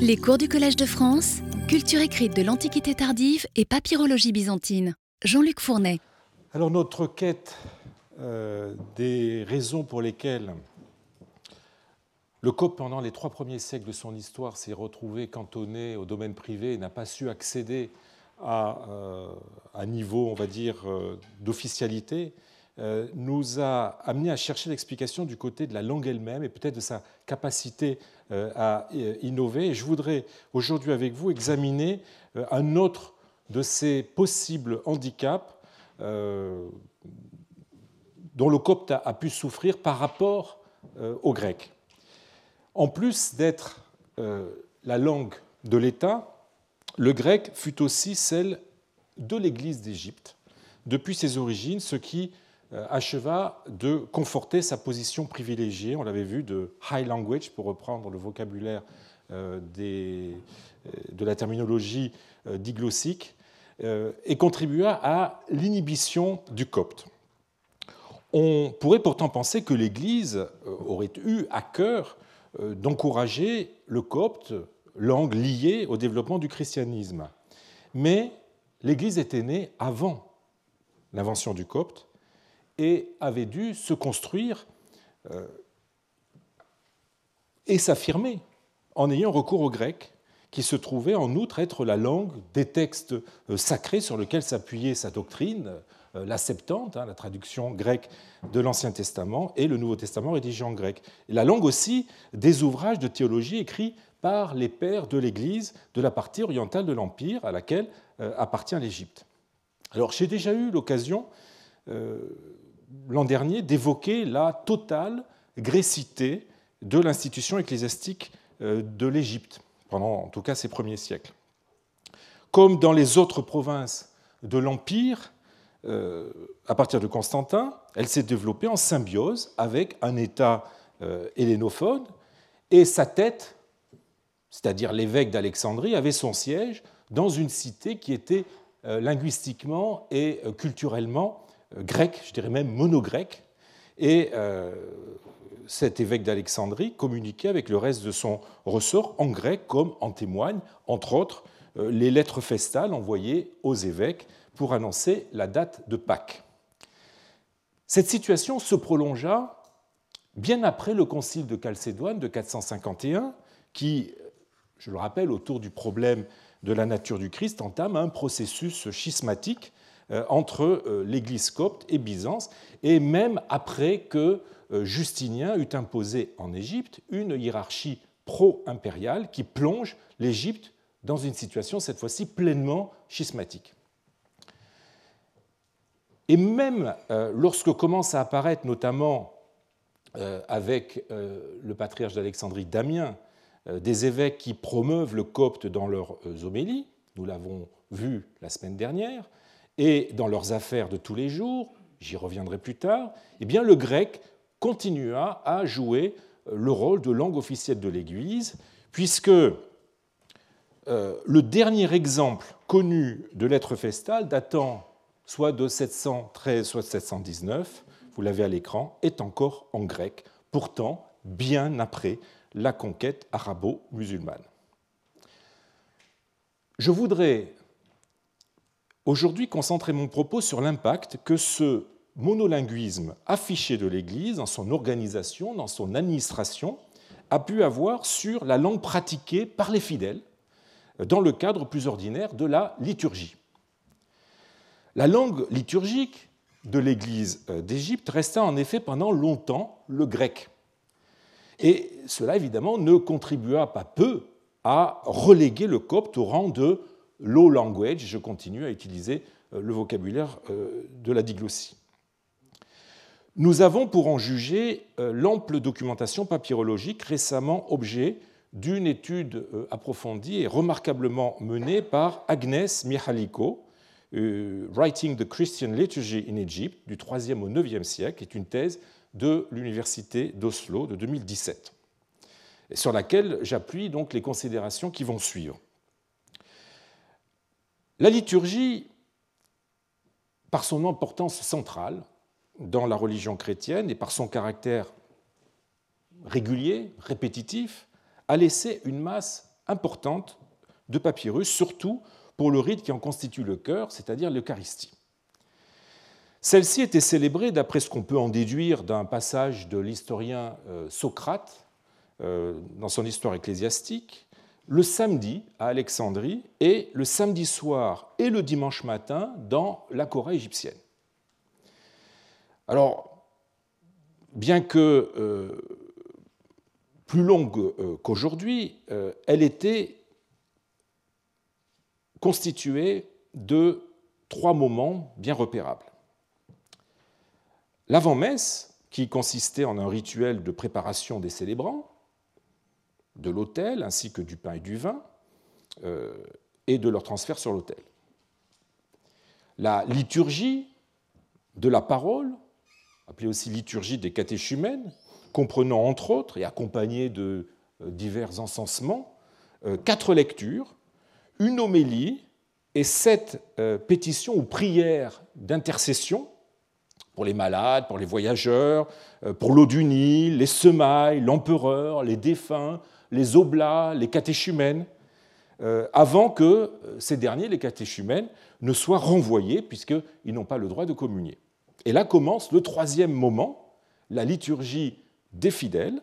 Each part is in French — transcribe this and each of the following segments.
Les cours du Collège de France, culture écrite de l'Antiquité tardive et papyrologie byzantine. Jean-Luc Fournet. Alors notre quête euh, des raisons pour lesquelles le COP, pendant les trois premiers siècles de son histoire, s'est retrouvé cantonné au domaine privé et n'a pas su accéder à euh, un niveau, on va dire, euh, d'officialité, euh, nous a amené à chercher l'explication du côté de la langue elle-même et peut-être de sa capacité euh, à euh, innover. Et je voudrais aujourd'hui avec vous examiner un autre de ces possibles handicaps dont le copte a pu souffrir par rapport au grec. En plus d'être la langue de l'État, le grec fut aussi celle de l'Église d'Égypte depuis ses origines, ce qui euh, acheva de conforter sa position privilégiée, on l'avait vu, de high language, pour reprendre le vocabulaire euh, euh, de la terminologie diglossique, et contribua à l'inhibition du copte. On pourrait pourtant penser que l'Église aurait eu à cœur d'encourager le copte, langue liée au développement du christianisme. Mais l'Église était née avant l'invention du copte, et avait dû se construire euh, et s'affirmer en ayant recours au grec, qui se trouvait en outre être la langue des textes euh, sacrés sur lesquels s'appuyait sa doctrine, euh, la Septante, hein, la traduction grecque de l'Ancien Testament, et le Nouveau Testament rédigé en grec. La langue aussi des ouvrages de théologie écrits par les pères de l'Église de la partie orientale de l'Empire à laquelle appartient l'Égypte. Alors j'ai déjà eu l'occasion l'an dernier d'évoquer la totale grécité de l'institution ecclésiastique euh, de l'Égypte, pendant en tout cas ces premiers siècles. Comme dans les autres provinces de l'Empire, euh, à partir de Constantin, elle s'est développée en symbiose avec un État euh, hellénophone, et sa tête, c'est-à-dire l'évêque d'Alexandrie, avait son siège dans une cité qui était linguistiquement et culturellement grec, je dirais même mono-grec, et euh, cet évêque d'Alexandrie communiquait avec le reste de son ressort en grec, comme en témoignent, entre autres, euh, les lettres festales envoyées aux évêques pour annoncer la date de Pâques. Cette situation se prolongea bien après le concile de Chalcédoine de 451, qui, je le rappelle, autour du problème de la nature du Christ, entame un processus schismatique euh, entre euh, l'Église copte et Byzance, et même après que euh, Justinien eut imposé en Égypte une hiérarchie pro-impériale qui plonge l'Égypte dans une situation cette fois-ci pleinement schismatique. Et même lorsque commence à apparaître, notamment avec le patriarche d'Alexandrie Damien, des évêques qui promeuvent le copte dans leurs homélies, nous l'avons vu la semaine dernière, et dans leurs affaires de tous les jours, j'y reviendrai plus tard, eh bien le grec continua à jouer euh, le rôle de langue officielle de l'Église, puisque euh, le dernier exemple connu de lettre festale datant soit de 713, soit de 719, vous l'avez à l'écran, est encore en grec, pourtant bien après la conquête arabo-musulmane. Je voudrais aujourd'hui concentrer mon propos sur l'impact que ce monolinguisme affiché de l'Église, dans son organisation, dans son administration, a pu avoir sur la langue pratiquée par les fidèles dans le cadre plus ordinaire de la liturgie. La langue liturgique de l'Église d'Égypte resta en effet pendant longtemps le grec. Et cela, évidemment, ne contribua pas peu à reléguer le copte au rang de low language, je continue à utiliser euh, le vocabulaire euh, de la diglossie. Nous avons, pour en juger, euh, l'ample documentation papyrologique récemment objet d'une étude approfondie et remarquablement menée par Agnès Mihaliko, Writing the Christian Liturgy in Egypt, du 3e au 9e siècle, est une thèse de l'Université d'Oslo de 2017, sur laquelle j'appuie donc les considérations qui vont suivre. La liturgie, par son importance centrale dans la religion chrétienne et par son caractère régulier, répétitif, a laissé une masse importante de papyrus, surtout pour le rite qui en constitue le cœur, c'est-à-dire l'Eucharistie. Celle-ci était célébrée, d'après ce qu'on peut en déduire d'un passage de l'historien euh, Socrate euh, dans son histoire ecclésiastique, le samedi à Alexandrie et le samedi soir et le dimanche matin dans la Corée égyptienne. Alors, bien que euh, plus longue qu'aujourd'hui, elle était constituée de trois moments bien repérables. L'avant-messe, qui consistait en un rituel de préparation des célébrants, de l'autel ainsi que du pain et du vin, euh, et de leur transfert sur l'autel. La liturgie de la parole, appelée aussi liturgie des catéchumènes, comprenant entre autres et accompagnée de euh, divers encensements, euh, quatre lectures, une homélie et sept pétitions ou prières d'intercession pour les malades, pour les voyageurs, pour l'eau du Nil, les semailles, l'empereur, les défunts, les oblats, les catéchumènes, euh, avant que euh, ces derniers, les catéchumènes, ne soient renvoyés, puisqu'ils n'ont pas le droit de communier. Et là commence le troisième moment, la liturgie des fidèles,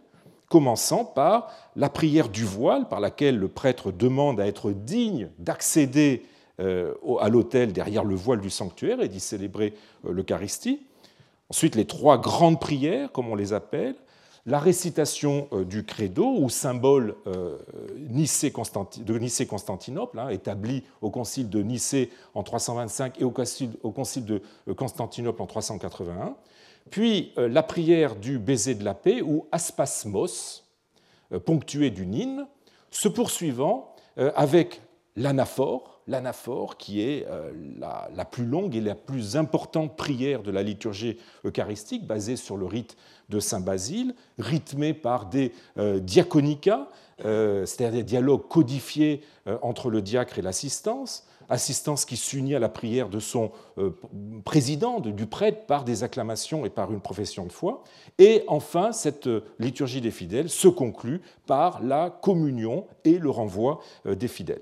commençant par la prière du voile, par laquelle le prêtre demande à être digne d'accéder à l'autel derrière le voile du sanctuaire et d'y célébrer l'Eucharistie. Ensuite, les trois grandes prières, comme on les appelle, la récitation euh, du credo, ou symbole euh, de Nicée-Constantinople, hein, établi au concile de Nicée en 325 et au concile de euh, Constantinople en 381, puis la prière du baiser de la paix, ou aspasmos, ponctuée d'une hymne, se poursuivant avec l'anaphore, l'anaphore, qui est euh, la, plus longue et la plus importante prière de la liturgie eucharistique, basée sur le rite de Saint Basile, rythmée par des euh, diaconicas, euh, c'est-à-dire des dialogues codifiés entre le diacre et l'assistance, assistance qui s'unit à la prière de son président, du prêtre, par des acclamations et par une profession de foi. Et enfin, cette liturgie des fidèles se conclut par la communion et le renvoi des fidèles.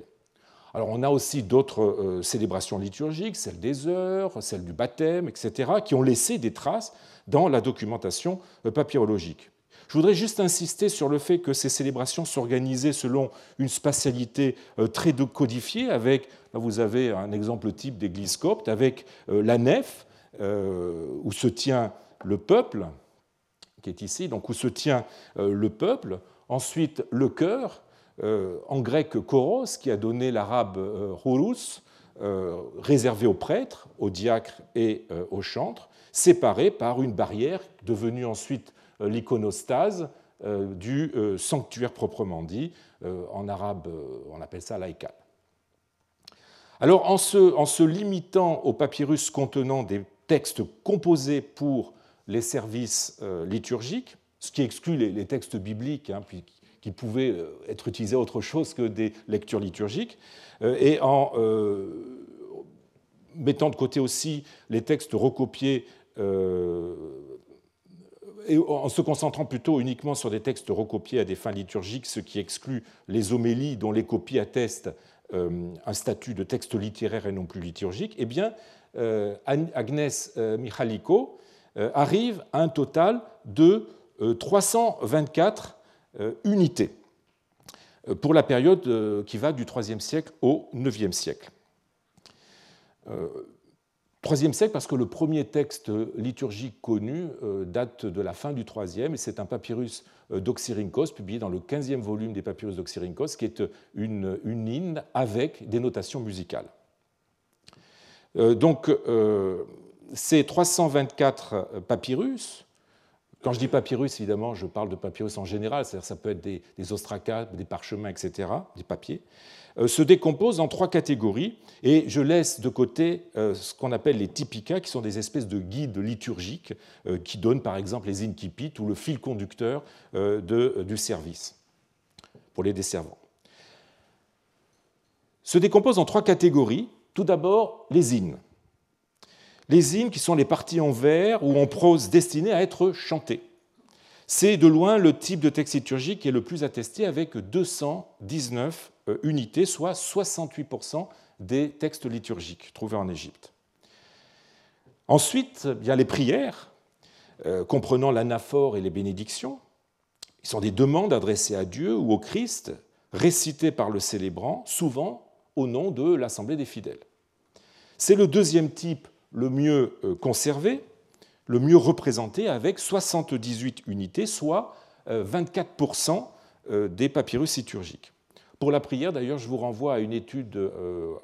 Alors on a aussi d'autres euh, célébrations liturgiques, celle des heures, celle du baptême, etc., qui ont laissé des traces dans la documentation euh, papyrologique. Je voudrais juste insister sur le fait que ces célébrations s'organisaient selon une spatialité euh, très codifiée, avec, là vous avez un exemple type d'église copte, avec la nef, où se tient le peuple, qui est ici, donc où se tient le peuple, ensuite le chœur, euh, en grec koros, qui a donné l'arabe euh, euh, réservé aux prêtres, aux diacres et aux chantres, séparé par une barrière devenue ensuite l'iconostase du sanctuaire proprement dit. En arabe, on appelle ça laïkal. Alors, en se, limitant aux papyrus contenant des textes composés pour les services liturgiques, ce qui exclut les, textes bibliques, hein, qui pouvaient euh, être utilisés à autre chose que des lectures liturgiques, euh, et en euh, mettant de côté aussi les textes recopiés et en se concentrant plutôt uniquement sur des textes recopiés à des fins liturgiques, ce qui exclut les homélies dont les copies attestent un statut de texte littéraire et non plus liturgique, eh bien, Agnès Michaliko arrive à un total de 324 euh, unité euh, pour la période euh, qui va du IIIe siècle au IXe siècle. IIIe siècle parce que le premier texte liturgique connu date de la fin du IIIe et c'est un papyrus d'Oxyrhynchos publié dans le 15e volume des papyrus d'Oxyrhynchos qui est une, une hymne avec des notations musicales. Donc ces 324 papyrus quand je dis papyrus, évidemment, je parle de papyrus en général, c'est-à-dire ça peut être des, des des parchemins, etc., des papiers, euh, se décomposent en trois catégories, et je laisse de côté euh, ce qu'on appelle les typica, qui sont des espèces de guides liturgiques euh, qui donnent par exemple les incipit ou le fil conducteur du service pour les desservants. Se décomposent en trois catégories. Tout d'abord, les hymnes les hymnes qui sont les parties en vers ou en prose destinées à être chantées. C'est de loin le type de texte liturgique qui est le plus attesté avec 219 unités, soit 68% des textes liturgiques trouvés en Égypte. Ensuite, il y a les prières, comprenant l'anaphore et les bénédictions. Ils sont des demandes adressées à Dieu ou au Christ, récitées par le célébrant, souvent au nom de l'Assemblée des fidèles. C'est le deuxième type le mieux euh, conservé, le mieux représenté, avec 78 unités, soit 24% euh, euh, des papyrus liturgiques. Pour la prière, d'ailleurs, je vous renvoie à une étude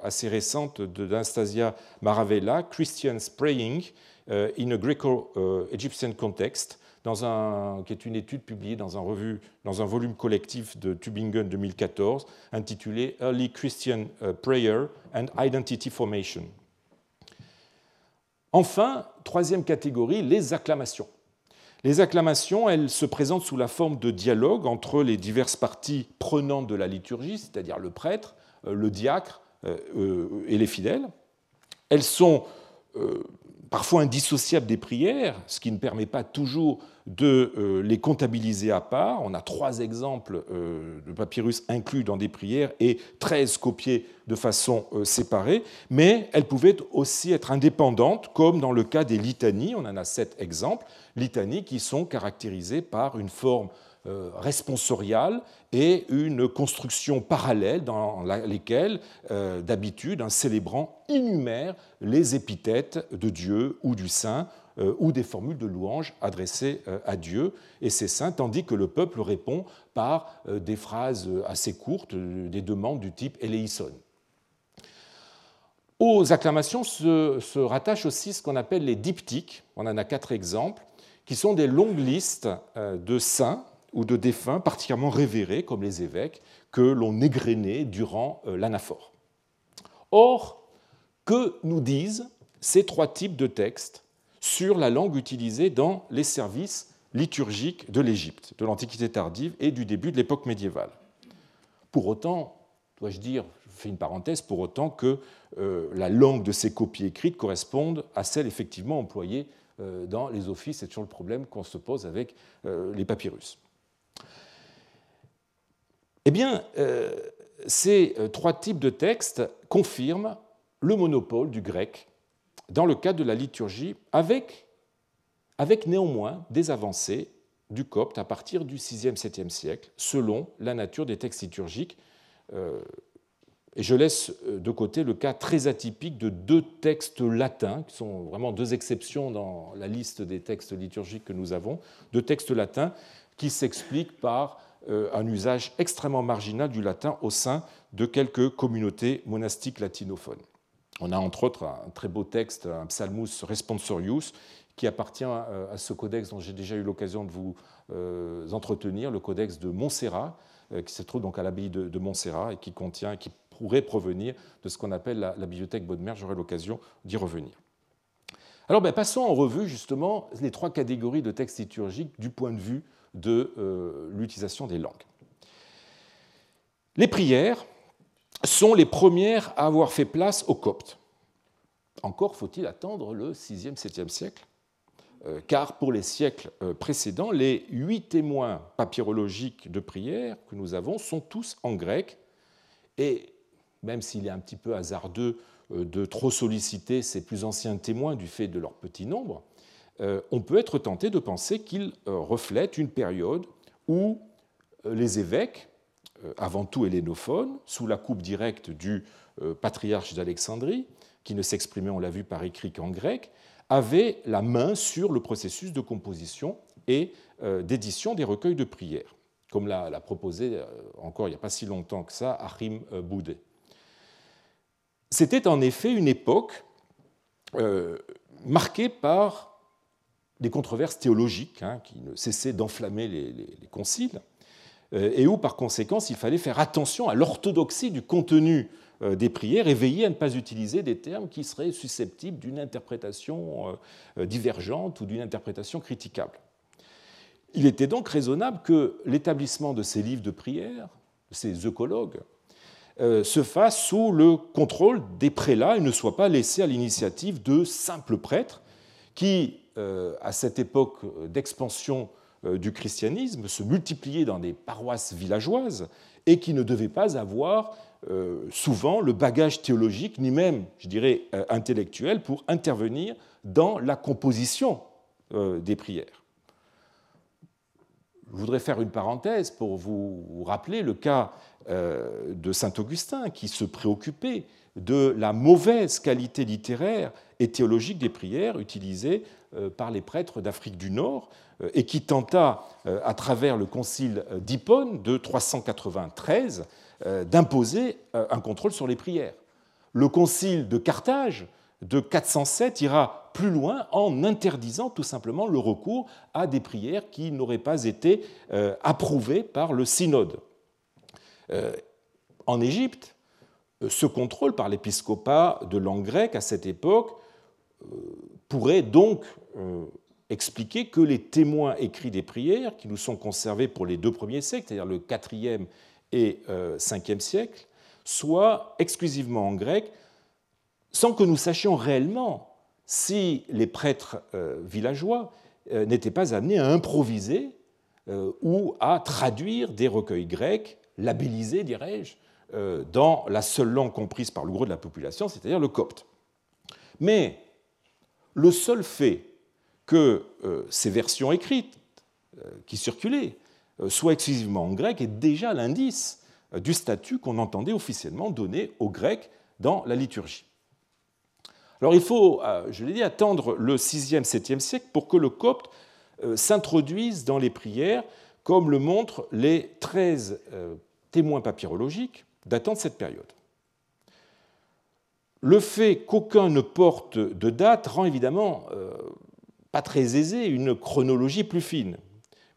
assez récente d'Anastasia Maravella, Christians Praying in a Greco-Egyptian Context, dans un, qui est une étude publiée dans un, dans un volume collectif de Tübingen 2014 intitulé Early Christian Prayer and Identity Formation. Enfin, troisième catégorie, les acclamations. Les acclamations, elles se présentent sous la forme de dialogue entre les diverses parties prenantes de la liturgie, c'est-à-dire le prêtre, euh, le diacre euh, euh, et les fidèles. Elles sont parfois indissociables des prières, ce qui ne permet pas toujours de euh, les comptabiliser à part. On a trois exemples euh, de papyrus inclus dans des prières et 13 copiés de façon euh, séparée, mais elles pouvaient aussi être indépendantes, comme dans le cas des litanies. On en a sept exemples, litanies qui sont caractérisées par une forme responsoriale et une construction parallèle dans lesquelles, d'habitude, un célébrant énumère les épithètes de Dieu ou du saint euh, ou des formules de louange adressées euh, à Dieu et ses saints, tandis que le peuple répond par euh, des phrases assez courtes, des demandes du type eleison. Aux acclamations se, se rattachent aussi ce qu'on appelle les diptyques, on en a quatre exemples, qui sont des longues listes de saints ou de défunts particulièrement révérés, comme les évêques, que l'on égrenait durant l'anaphore. Or, que nous disent ces trois types de textes sur la langue utilisée dans les services liturgiques de l'Égypte, de l'Antiquité tardive et du début de l'époque médiévale? Pour autant, dois-je dire, je fais une parenthèse, pour autant que euh, la langue de ces copies écrites corresponde à celle effectivement employée euh, dans les offices. C'est toujours le problème qu'on se pose avec euh, les papyrus. Eh bien, ces trois types de textes confirment le monopole du grec dans le cadre de la liturgie, avec, néanmoins des avancées du copte à partir du 6e, 7e siècle, selon la nature des textes liturgiques. Euh, et je laisse euh, de côté le cas très atypique de deux textes latins, qui sont vraiment deux exceptions dans la liste des textes liturgiques que nous avons, deux textes latins qui s'expliquent par euh, un usage extrêmement marginal du latin au sein de quelques communautés monastiques latinophones. On a entre autres un très beau texte, un psalmus responsorius, qui appartient à ce codex dont j'ai déjà eu l'occasion de vous euh, entretenir, le codex de Montserrat, euh, qui se trouve donc à l'abbaye de Montserrat et qui contient, qui pourrait provenir de ce qu'on appelle la, bibliothèque Baudemer. J'aurai l'occasion d'y revenir. Alors ben, passons en revue justement les trois catégories de textes liturgiques du point de vue de euh, l'utilisation des langues. Les prières, sont les premières à avoir fait place aux Coptes. Encore faut-il attendre le 6e, 7e siècle, euh, car pour les siècles euh, précédents, les huit témoins papyrologiques de prière que nous avons sont tous en grec, et même s'il est un petit peu hasardeux de trop solliciter ces plus anciens témoins du fait de leur petit nombre, on peut être tenté de penser qu'ils reflètent une période où les évêques, euh, avant tout hellénophone, sous la coupe directe du euh, patriarche d'Alexandrie, qui ne s'exprimait, on l'a vu, par écrit qu'en grec, avait la main sur le processus de composition et euh, d'édition des recueils de prières, comme l'a proposé encore il n'y a pas si longtemps que ça Achim Boudet. C'était en effet une époque marquée par des controverses théologiques hein, qui ne cessaient d'enflammer les conciles, euh, et où par conséquent il fallait faire attention à l'orthodoxie du contenu euh, des prières et veiller à ne pas utiliser des termes qui seraient susceptibles d'une interprétation euh, divergente ou d'une interprétation critiquable. Il était donc raisonnable que l'établissement de ces livres de prière, ces œcologues, se fasse sous le contrôle des prélats et ne soit pas laissé à l'initiative de simples prêtres qui, à cette époque d'expansion du christianisme se multipliaient dans des paroisses villageoises et qui ne devaient pas avoir souvent le bagage théologique, ni même, je dirais, intellectuel, pour intervenir dans la composition des prières. Je voudrais faire une parenthèse pour vous rappeler le cas euh, de saint Augustin qui se préoccupait de la mauvaise qualité littéraire et théologique des prières utilisées euh, par les prêtres d'Afrique du Nord euh, et qui tenta, à travers le concile d'Hippone de 393, d'imposer un contrôle sur les prières. Le concile de Carthage de 407 ira plus loin en interdisant tout simplement le recours à des prières qui n'auraient pas été euh, approuvées par le synode. Euh, en Égypte, euh, ce contrôle par l'épiscopat de langue grecque à cette époque pourrait donc expliquer que les témoins écrits des prières, qui nous sont conservés pour les deux premiers siècles, c'est-à-dire le 4e et 5e siècle, soient exclusivement en grec, sans que nous sachions réellement si les prêtres euh, villageois euh, n'étaient pas amenés à improviser euh, ou à traduire des recueils grecs, labellisés, dirais-je, dans la seule langue comprise par le gros de la population, c'est-à-dire le copte. Mais le seul fait que ces versions écrites qui circulaient soient exclusivement en grec est déjà l'indice du statut qu'on entendait officiellement donner aux Grecs dans la liturgie. Alors il faut, euh, je l'ai dit, attendre le 6e, 7e siècle pour que le copte euh, s'introduise dans les prières, comme le montrent les 13 euh, témoins papyrologiques datant de cette période. Le fait qu'aucun ne porte de date rend évidemment pas très aisé une chronologie plus fine.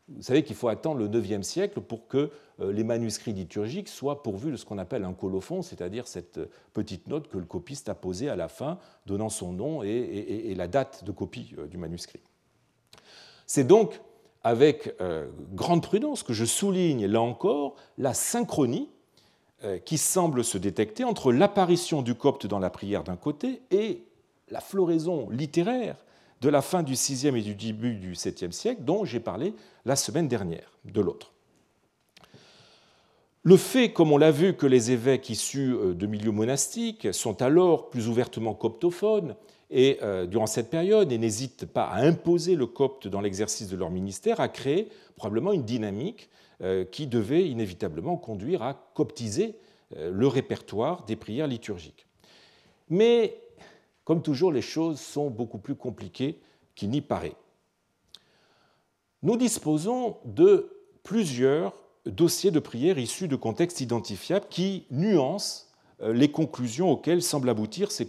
Vous savez qu'il faut attendre le IXe siècle pour que euh, les manuscrits liturgiques soient pourvus de ce qu'on appelle un colophon, c'est-à-dire cette petite note que le copiste a posée à la fin, donnant son nom et, la date de copie euh, du manuscrit. C'est donc avec euh, grande prudence que je souligne là encore la synchronie qui semble se détecter entre l'apparition du copte dans la prière d'un côté et la floraison littéraire de la fin du VIe et du début du VIIe siècle, dont j'ai parlé la semaine dernière, de l'autre. Le fait, comme on l'a vu, que les évêques issus euh, de milieux monastiques sont alors plus ouvertement coptophones et, euh, durant cette période et n'hésitent pas à imposer le copte dans l'exercice de leur ministère a créé probablement une dynamique euh, qui devait inévitablement conduire à coptiser le répertoire des prières liturgiques. Mais comme toujours, les choses sont beaucoup plus compliquées qu'il n'y paraît. Nous disposons de plusieurs dossiers de prière issus de contextes identifiables qui nuancent euh, les conclusions auxquelles semblent aboutir ces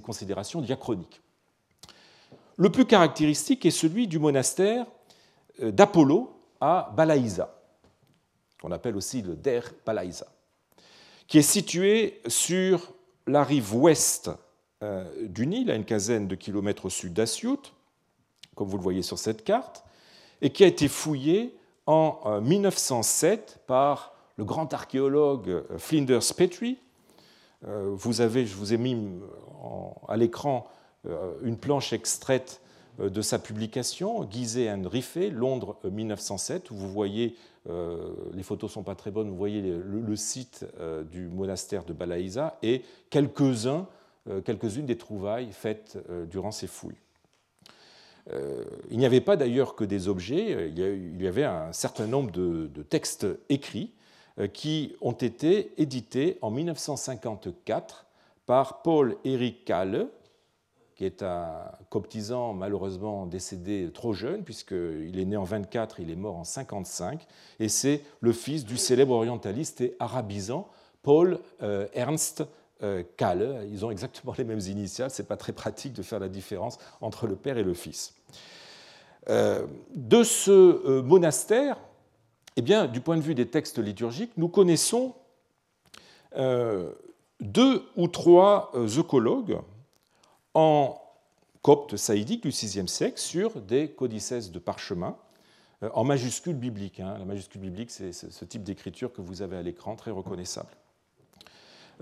considérations diachroniques. Le plus caractéristique est celui du monastère euh, d'Apollo à Balaïsa, qu'on appelle aussi le Der Balaïsa, qui est situé sur la rive ouest du Nil, à une quinzaine de kilomètres au sud d'Assiout, comme vous le voyez sur cette carte, et qui a été fouillé en 1907 euh, par le grand archéologue euh, Flinders Petrie. Vous avez, je vous ai mis à l'écran une planche extraite de sa publication, Gizeh and Riffet, Londres 1907, où vous voyez, les photos ne sont pas très bonnes, vous voyez le, site du monastère de Balaïsa et quelques-uns euh, quelques-unes des trouvailles faites euh, durant ces fouilles. Euh, il n'y avait pas d'ailleurs que des objets, il y avait un certain nombre de, textes écrits qui ont été édités en 1954 par Paul Eric Kalle, qui est un coptisant malheureusement décédé trop jeune, puisqu'il est né en 24, il est mort en 55, et c'est le fils du célèbre orientaliste et arabisant Paul Ernst euh. Ils ont exactement les mêmes initiales. Ce n'est pas très pratique de faire la différence entre le père et le fils. Euh, de ce euh, monastère, eh bien, du point de vue des textes liturgiques, nous connaissons deux ou trois œcologues en copte saïdique du VIe siècle sur des codices de parchemin en majuscule biblique. Hein. La majuscule biblique, c'est ce type d'écriture que vous avez à l'écran, très reconnaissable.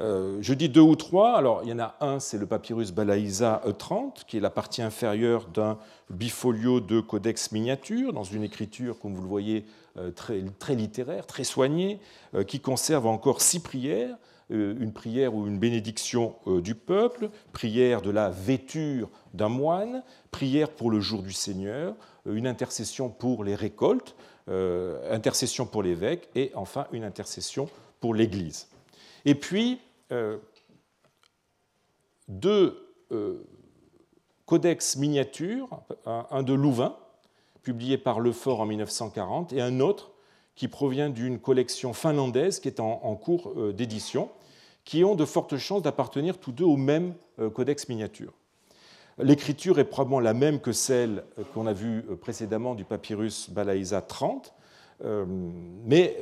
Euh, je dis deux ou trois. Alors, il y en a un, c'est le papyrus Balaïsa E30, qui est la partie inférieure d'un bifolio de codex miniature, dans une écriture, comme vous le voyez, euh, très, très littéraire, très soignée, euh, qui conserve encore six prières une prière ou une bénédiction du peuple, prière de la vêture d'un moine, prière pour le jour du Seigneur, une intercession pour les récoltes, intercession pour l'évêque et enfin une intercession pour l'Église. Et puis, euh, deux euh, codex miniatures, un, de Louvain, publié par Lefort en 1940, et un autre qui provient d'une collection finlandaise qui est en, cours euh, d'édition, qui ont de fortes chances d'appartenir tous deux au même codex miniature. L'écriture est probablement la même que celle qu'on a vue précédemment du papyrus Balaïsa 30, mais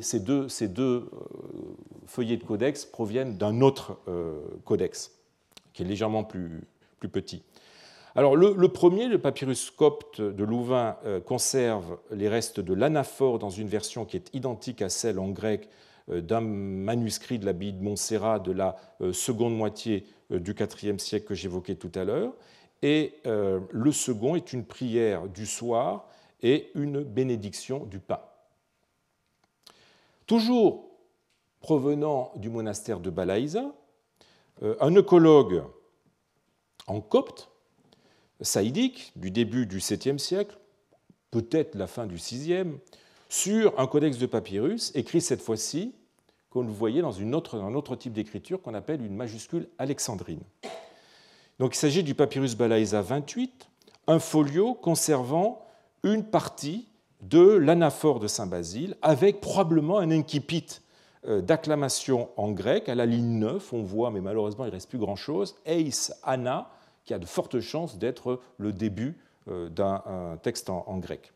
ces deux, feuillets de codex proviennent d'un autre euh, codex, qui est légèrement plus, petit. Alors, le, premier, le papyrus copte de Louvain, euh, conserve les restes de l'anaphore dans une version qui est identique à celle en grec d'un manuscrit de l'abbaye de Montserrat de la seconde moitié du IVe siècle que j'évoquais tout à l'heure. Et le second est une prière du soir et une bénédiction du pain. Toujours provenant du monastère de Balaïsa, euh, un œcologue en copte, saïdique, du début du 7e siècle, peut-être la fin du 6e, sur un codex de papyrus, écrit cette fois-ci, comme vous voyez, dans une autre, un autre type d'écriture qu'on appelle une majuscule alexandrine. Donc il s'agit du papyrus Balaïsa 28, un folio conservant une partie de l'anaphore de Saint Basile, avec probablement un incipit d'acclamation en grec. À la ligne 9, on voit, mais malheureusement il ne reste plus grand-chose, Eis Anna, qui a de fortes chances d'être le début euh, d'un texte en, grec.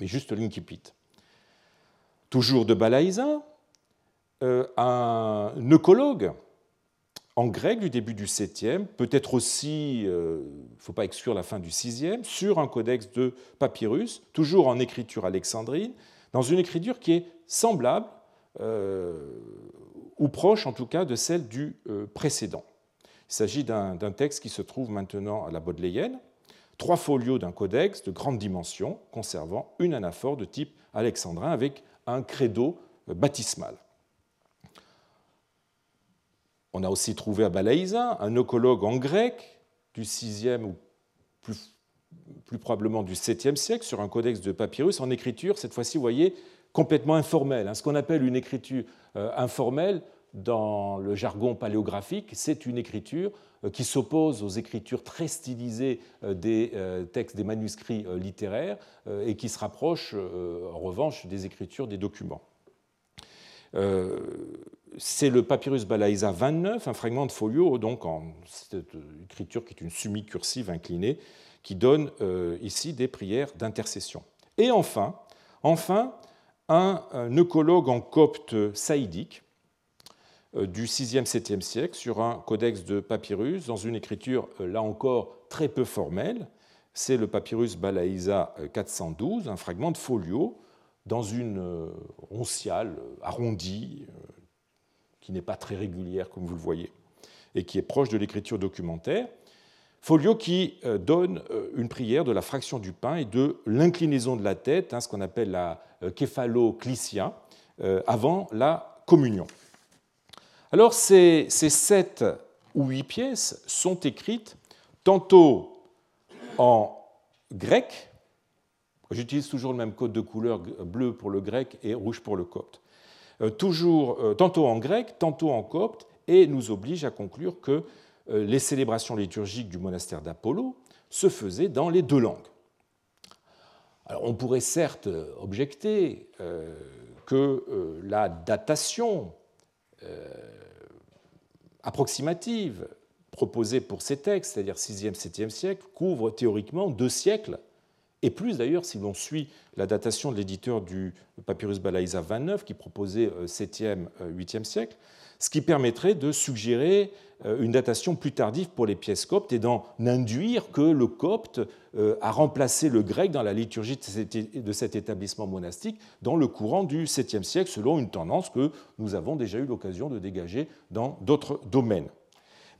Mais juste l'incipit. Toujours de Balaïsa, euh, un œcologue en grec du début du 7e, peut-être aussi, il ne faut pas exclure la fin du 6e, sur un codex de papyrus, toujours en écriture alexandrine, dans une écriture qui est semblable, euh, ou proche en tout cas, de celle du euh, précédent. Il s'agit d'un texte qui se trouve maintenant à la Bodléienne, trois folios d'un codex de grande dimension, conservant une anaphore de type alexandrin avec un credo baptismal. On a aussi trouvé à Balaïsa un ocologue en grec du 6e ou plus, probablement du 7e siècle sur un codex de papyrus en écriture, cette fois-ci, vous voyez, complètement informelle. Hein. Ce qu'on appelle une écriture euh, informelle dans le jargon paléographique, c'est une écriture euh, qui s'oppose aux écritures très stylisées euh, des textes, des manuscrits littéraires, et qui se rapproche en revanche des écritures des documents c'est le papyrus Balaïsa 29, un fragment de folio, donc en cette écriture qui est une semi-cursive inclinée, qui donne ici des prières d'intercession. Et enfin, enfin un, œcologue en copte saïdique euh, du 6e, 7e siècle sur un codex de papyrus dans une écriture, euh, là encore, très peu formelle. C'est le papyrus Balaïsa 412, un fragment de folio dans une onciale arrondie, qui n'est pas très régulière, comme vous le voyez, et qui est proche de l'écriture documentaire. Folio qui euh, donne euh, une prière de la fraction du pain et de l'inclinaison de la tête, hein, ce qu'on appelle la euh, képhaloclysia, avant la communion. Alors ces, ces sept ou huit pièces sont écrites tantôt en grec, j'utilise toujours le même code de couleur bleu pour le grec et rouge pour le copte, euh, toujours, euh, tantôt en grec, tantôt en copte, et nous oblige à conclure que euh, les célébrations liturgiques du monastère d'Apollo se faisaient dans les deux langues. On pourrait certes objecter que la datation approximative proposée pour ces textes, c'est-à-dire 6e, 7e siècle, couvre théoriquement deux siècles et plus d'ailleurs si l'on suit la datation de l'éditeur du papyrus Balaïsa 29 qui proposait 7e, 8e siècle, ce qui permettrait de suggérer euh, une datation plus tardive pour les pièces coptes et d'en induire que le copte euh, a remplacé le grec dans la liturgie de cet établissement monastique dans le courant du 7e siècle, selon une tendance que nous avons déjà eu l'occasion de dégager dans d'autres domaines.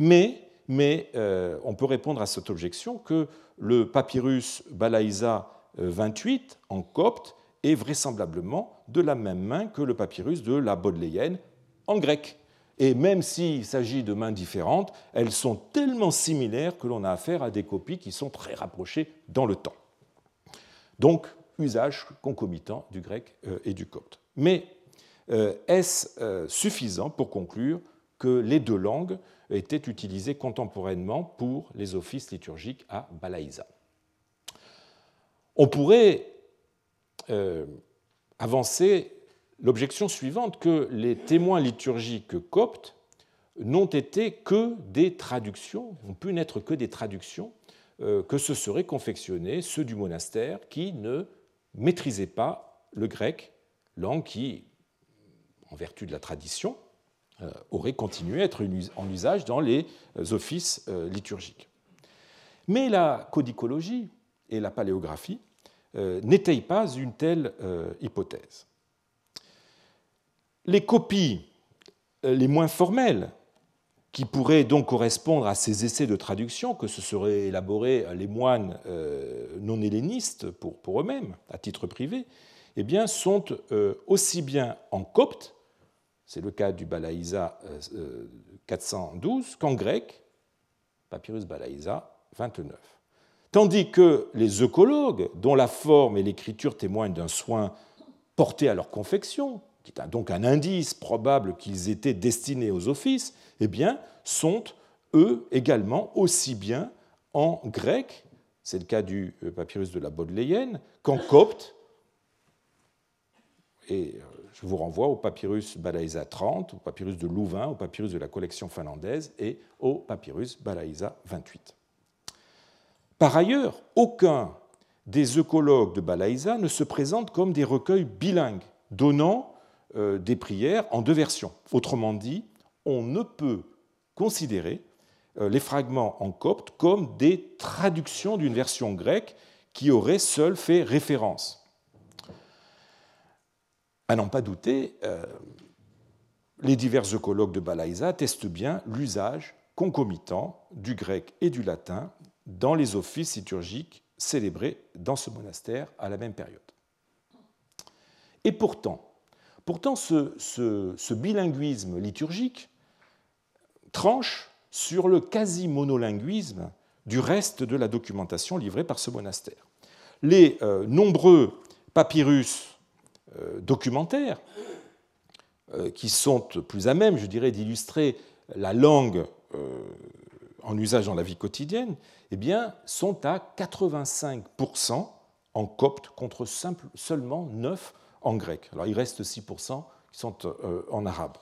Mais, mais euh, on peut répondre à cette objection que le papyrus Balaïsa 28 en copte est vraisemblablement de la même main que le papyrus de la Bodléienne en grec. Et même s'il s'agit de mains différentes, elles sont tellement similaires que l'on a affaire à des copies qui sont très rapprochées dans le temps. Donc, usage concomitant du grec euh, et du copte. Mais euh, est-ce euh, suffisant pour conclure que les deux langues étaient utilisées contemporainement pour les offices liturgiques à Balaïsa. On pourrait avancer l'objection suivante que les témoins liturgiques coptes n'ont été que des traductions, n'ont pu n'être que des traductions, euh, que se seraient confectionnés ceux du monastère qui ne maîtrisaient pas le grec, langue qui, en vertu de la tradition, euh, aurait continué à être en usage dans les offices euh, liturgiques. Mais la codicologie et la paléographie n'étayent pas une telle hypothèse. Les copies euh, les moins formelles, qui pourraient donc correspondre à ces essais de traduction que se seraient élaborés les moines euh, non hellénistes pour, eux-mêmes, à titre privé, eh bien, sont euh, aussi bien en copte, c'est le cas du Balaïsa 412, qu'en grec, Papyrus Balaïsa 29. Tandis que les œcologues, dont la forme et l'écriture témoignent d'un soin porté à leur confection, qui est donc un indice probable qu'ils étaient destinés aux offices, eh sont eux également aussi bien en grec, c'est le cas du euh, papyrus de la Bodléienne, qu'en copte. Euh, je vous renvoie au papyrus Balaïsa 30, au papyrus de Louvain, au papyrus de la collection finlandaise et au papyrus Balaïsa 28. Par ailleurs, aucun des œcologues de Balaïsa ne se présente comme des recueils bilingues, donnant euh, des prières en deux versions. Autrement dit, on ne peut considérer euh, les fragments en copte comme des traductions d'une version grecque qui aurait seule fait référence. À n'en pas douter, euh, les divers œcologues de Balaïsa attestent bien l'usage concomitant du grec et du latin dans les offices liturgiques célébrés dans ce monastère à la même période. Et pourtant, ce, bilinguisme liturgique tranche sur le quasi-monolinguisme du reste de la documentation livrée par ce monastère. Les euh, nombreux papyrus documentaires, euh, qui sont plus à même, je dirais, d'illustrer la langue en usage dans la vie quotidienne, eh bien, sont à 85% en copte contre seulement 9 en grec. Alors il reste 6% qui sont euh, en arabe.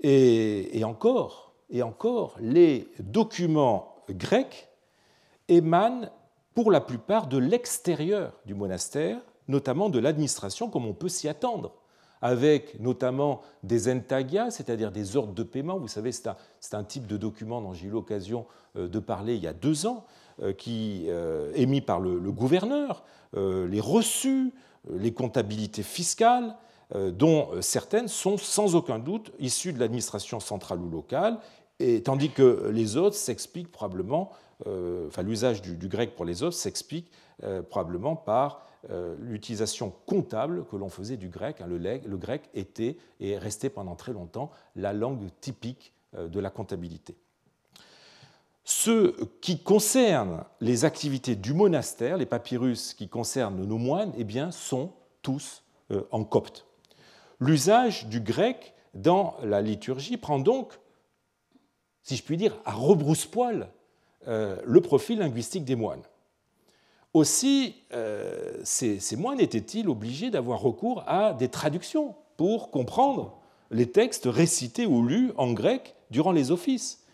Et, encore, et encore, les documents grecs émanent pour la plupart de l'extérieur du monastère, notamment de l'administration, comme on peut s'y attendre, avec notamment des entagia, c'est-à-dire des ordres de paiement. Vous savez, c'est un, type de document dont j'ai eu l'occasion euh, de parler il y a deux ans, euh, qui émis par le, gouverneur, les reçus, les comptabilités fiscales, euh, dont certaines sont sans aucun doute issues de l'administration centrale ou locale, et, tandis que les autres s'expliquent probablement, euh, enfin l'usage du, grec pour les autres s'explique euh, probablement par l'utilisation comptable que l'on faisait du grec. Hein, le, grec était et est resté pendant très longtemps la langue typique de la comptabilité. Ce qui concerne les activités du monastère, les papyrus qui concernent nos moines, eh bien, sont tous euh, en copte. L'usage du grec dans la liturgie prend donc, si je puis dire, à rebrousse-poil euh, le profil linguistique des moines. Aussi, euh, ces, moines étaient-ils obligés d'avoir recours à des traductions pour comprendre les textes récités ou lus en grec durant les offices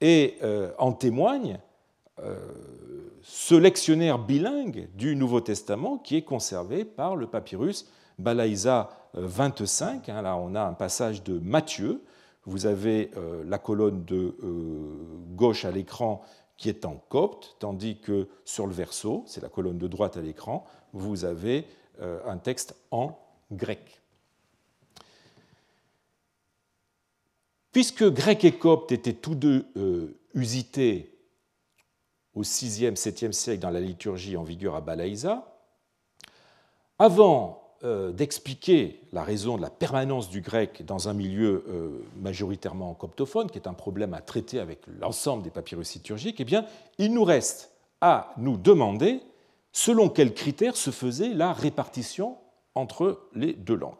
et euh, en témoigne euh, ce lectionnaire bilingue du Nouveau Testament qui est conservé par le papyrus Balaïsa 25. Hein, là, on a un passage de Matthieu. Vous avez la colonne de gauche à l'écran qui est en copte, tandis que sur le verso, c'est la colonne de droite à l'écran, vous avez un texte en grec. Puisque grec et copte étaient tous deux euh, usités au 6e, 7e siècle dans la liturgie en vigueur à Balaïsa, avant euh, d'expliquer la raison de la permanence du grec dans un milieu euh, majoritairement coptophone, qui est un problème à traiter avec l'ensemble des papyrus liturgiques, eh bien, il nous reste à nous demander selon quels critères se faisait la répartition entre les deux langues.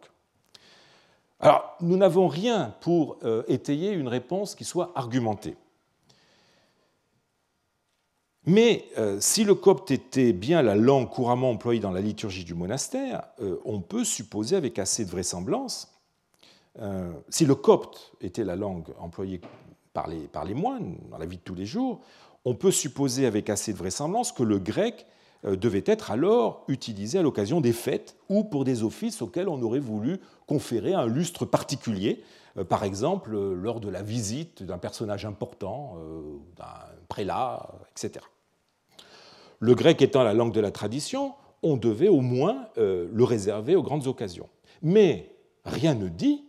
Alors, nous n'avons rien pour euh, étayer une réponse qui soit argumentée. Mais euh, si le copte était bien la langue couramment employée dans la liturgie du monastère, euh, on peut supposer avec assez de vraisemblance, si le copte était la langue employée par les, par les moines dans la vie de tous les jours, on peut supposer avec assez de vraisemblance que le grec euh, devait être alors utilisé à l'occasion des fêtes ou pour des offices auxquels on aurait voulu conférer un lustre particulier, euh, par exemple euh, lors de la visite d'un personnage important, d'un prélat, etc. Le grec étant la langue de la tradition, on devait au moins le réserver aux grandes occasions. Mais rien ne dit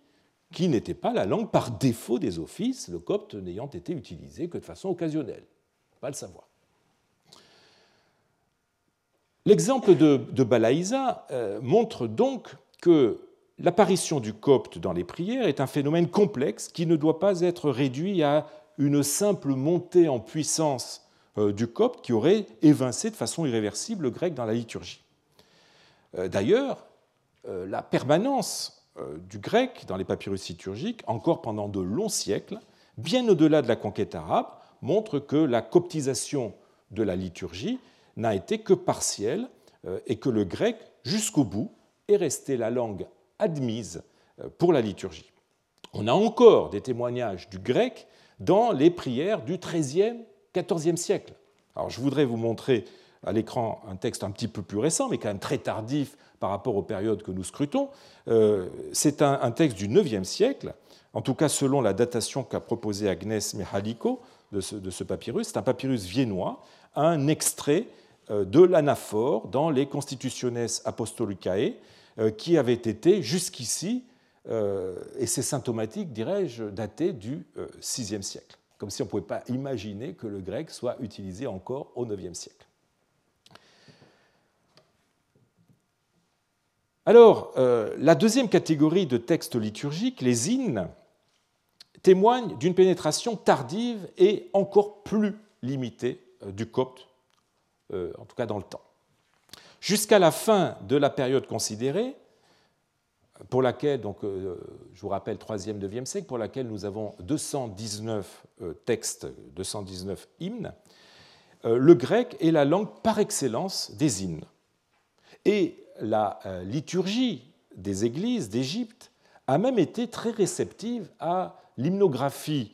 qu'il n'était pas la langue par défaut des offices, le copte n'ayant été utilisé que de façon occasionnelle. Pas le savoir. L'exemple de, de Balaïsa euh, montre donc que l'apparition du copte dans les prières est un phénomène complexe qui ne doit pas être réduit à une simple montée en puissance euh, du copte qui aurait évincé de façon irréversible le grec dans la liturgie. Euh, d'ailleurs, la permanence du grec dans les papyrus liturgiques, encore pendant de longs siècles, bien au-delà de la conquête arabe, montre que la coptisation de la liturgie n'a été que partiel euh, et que le grec, jusqu'au bout, est resté la langue admise euh, pour la liturgie. On a encore des témoignages du grec dans les prières du XIIIe, XIVe siècle. Alors je voudrais vous montrer à l'écran un texte un petit peu plus récent, mais quand même très tardif par rapport aux périodes que nous scrutons. Euh, c'est un, texte du IXe siècle, en tout cas selon la datation qu'a proposée Agnès Mihaliko de ce, de ce papyrus. C'est un papyrus viennois, un extrait euh, de l'anaphore dans les Constitutiones Apostolicae, euh, qui avait été jusqu'ici, et c'est symptomatique, dirais-je, daté du VIe siècle. Comme si on ne pouvait pas imaginer que le grec soit utilisé encore au IXe siècle. Alors, la deuxième catégorie de textes liturgiques, les hymnes, témoignent d'une pénétration tardive et encore plus limitée du copte euh, en tout cas dans le temps. Jusqu'à la fin de la période considérée, pour laquelle, donc, euh, je vous rappelle, 3e, 9e siècle, pour laquelle nous avons 219 euh, textes, 219 hymnes, le grec est la langue par excellence des hymnes. Et la liturgie des églises d'Égypte a même été très réceptive à l'hymnographie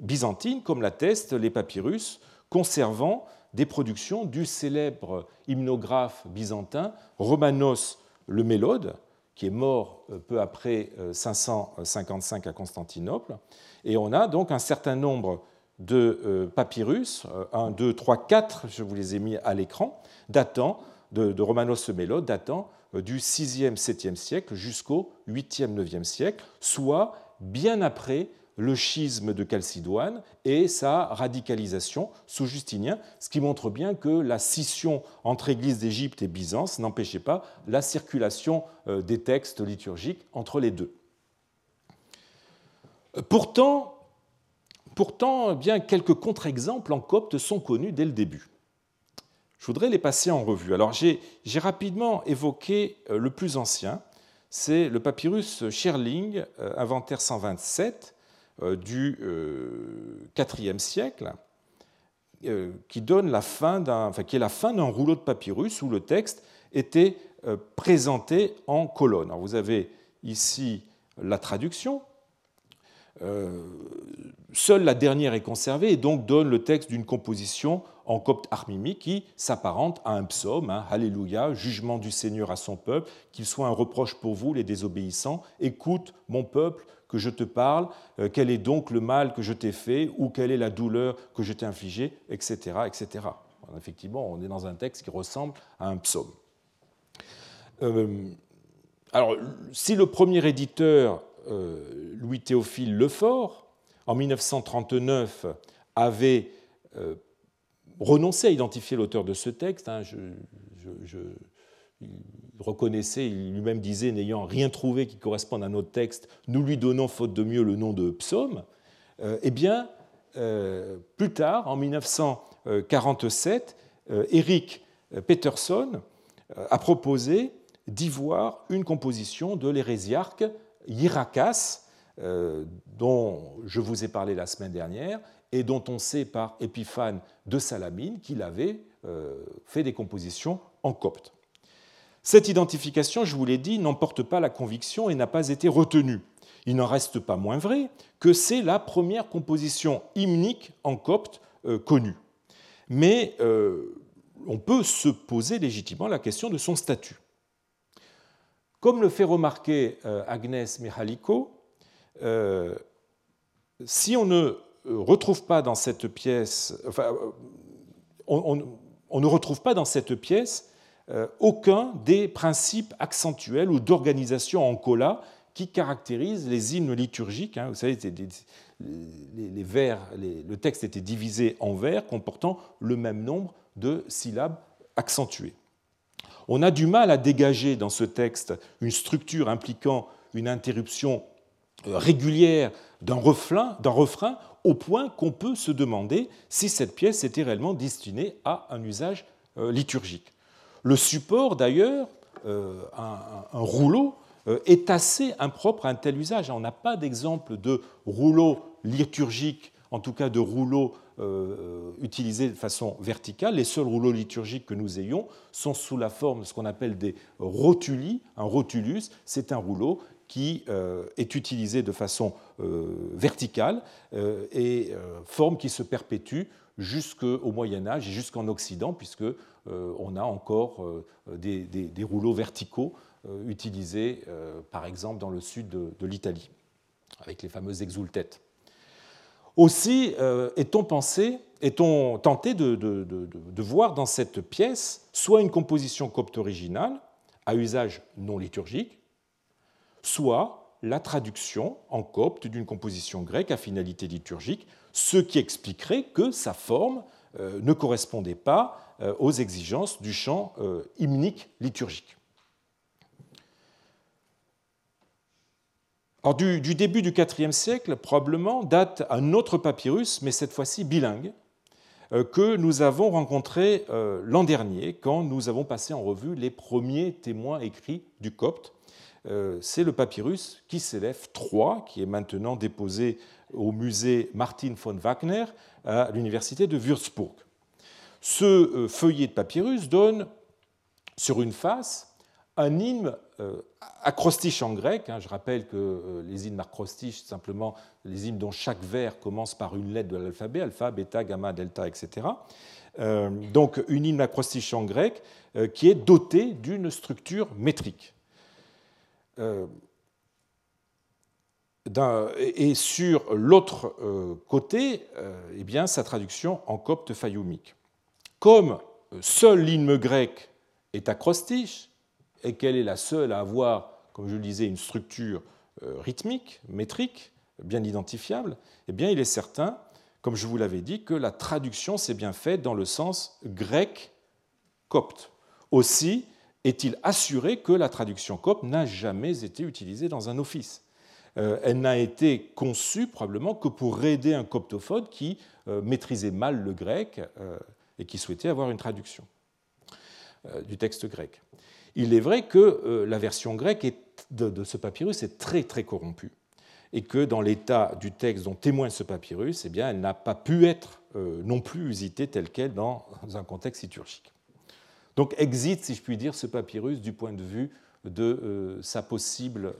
byzantine, comme l'attestent les papyrus conservant des productions du célèbre hymnographe byzantin Romanos le Mélode, qui est mort euh, peu après 555 euh, à Constantinople. Et on a donc un certain nombre de euh, papyrus, 1, 2, 3, 4, je vous les ai mis à l'écran, datant de, Romanos le Mélode, datant du 6e, 7e siècle jusqu'au 8e, 9e siècle, soit bien après le schisme de Chalcidoine et sa radicalisation sous Justinien, ce qui montre bien que la scission entre Église d'Égypte et Byzance n'empêchait pas la circulation euh, des textes liturgiques entre les deux. Pourtant, pourtant bien quelques contre-exemples en copte sont connus dès le début. Je voudrais les passer en revue. Alors j'ai rapidement évoqué euh, le plus ancien, c'est le papyrus Scherling, euh, inventaire 127, euh, du IVe euh, siècle, euh, qui, donne la fin enfin, qui est la fin d'un rouleau de papyrus où le texte était présenté en colonnes. vous avez ici la traduction. seule la dernière est conservée et donc donne le texte d'une composition en copte armimique qui s'apparente à un psaume, hein, Alléluia, jugement du Seigneur à son peuple, qu'il soit un reproche pour vous, les désobéissants. Écoute, mon peuple, que je te parle, euh, quel est donc le mal que je t'ai fait, ou quelle est la douleur que je t'ai infligée, etc. etc. Effectivement, on est dans un texte qui ressemble à un psaume. Euh, alors, si le premier éditeur, euh, Louis Théophile Lefort, en 1939, avait renoncé à identifier l'auteur de ce texte, hein, reconnaissait, il lui-même disait, n'ayant rien trouvé qui corresponde à notre texte, nous lui donnons, faute de mieux, le nom de psaume, euh, eh bien, euh, plus tard, en 1947, euh, Eric Peterson a proposé d'y voir une composition de l'hérésiarque Hierakas, dont je vous ai parlé la semaine dernière, et dont on sait par Épiphane de Salamine qu'il avait fait des compositions en copte. Cette identification, je vous l'ai dit, n'emporte pas la conviction et n'a pas été retenue. Il n'en reste pas moins vrai que c'est la première composition hymnique en copte euh, connue. Mais euh, on peut se poser légitimement la question de son statut. Comme le fait remarquer euh, Agnès Mihaliko, si on ne retrouve pas dans cette pièce, enfin, on ne retrouve pas dans cette pièce aucun des principes accentuels ou d'organisation en cola qui caractérisent les hymnes liturgiques. Hein. Vous savez, les, vers, le texte était divisé en vers comportant le même nombre de syllabes accentuées. On a du mal à dégager dans ce texte une structure impliquant une interruption euh, régulière d'un refrain, refrain, au point qu'on peut se demander si cette pièce était réellement destinée à un usage euh, liturgique. Le support, d'ailleurs, euh, un, rouleau, euh, est assez impropre à un tel usage. On n'a pas d'exemple de rouleau liturgique, en tout cas de rouleau euh, utilisé de façon verticale. Les seuls rouleaux liturgiques que nous ayons sont sous la forme de ce qu'on appelle des rotuli. Un rotulus, c'est un rouleau qui est utilisé de façon verticale et forme qui se perpétue jusqu'au Moyen Âge et jusqu'en Occident, puisque euh, on a encore euh, des, rouleaux verticaux euh, utilisés, par exemple, dans le sud de, l'Italie, avec les fameuses exultettes. Aussi, est-on pensé, est-on tenté de, voir dans cette pièce soit une composition copte originale à usage non liturgique, soit la traduction en copte d'une composition grecque à finalité liturgique, ce qui expliquerait que sa forme ne correspondait pas euh, aux exigences du chant euh, hymnique liturgique. du, début du IVe siècle, probablement, date un autre papyrus, mais cette fois-ci bilingue, euh, que nous avons rencontré l'an dernier quand nous avons passé en revue les premiers témoins écrits du copte. C'est le papyrus qui s'élève 3, qui est maintenant déposé au musée Martin von Wagner à l'université de Würzburg. Ce euh, feuillet de papyrus donne sur une face un hymne euh, acrostiche en grec. Hein. Je rappelle que euh, les hymnes acrostiches, simplement les hymnes dont chaque vers commence par une lettre de l'alphabet, alpha, bêta, gamma, delta, etc. Donc une hymne acrostiche en grec qui est dotée d'une structure métrique. Et sur l'autre côté, eh bien, sa traduction en copte fayomique. Comme seule l'hymne grec est acrostiche et qu'elle est la seule à avoir, comme je le disais, une structure euh, rythmique, métrique, bien identifiable, eh bien il est certain, comme je vous l'avais dit, que la traduction s'est bien faite dans le sens grec-copte. Aussi est-il assuré que la traduction copte n'a jamais été utilisée dans un office? Euh, elle n'a été conçue probablement que pour aider un coptophone qui euh, maîtrisait mal le grec et qui souhaitait avoir une traduction euh, du texte grec. Il est vrai que euh, la version grecque de, ce papyrus est très très corrompue et que dans l'état du texte dont témoigne ce papyrus, eh bien, elle n'a pas pu être euh, non plus usitée telle qu'elle dans un contexte liturgique. Donc existe, si je puis dire, ce papyrus du point de vue de sa possible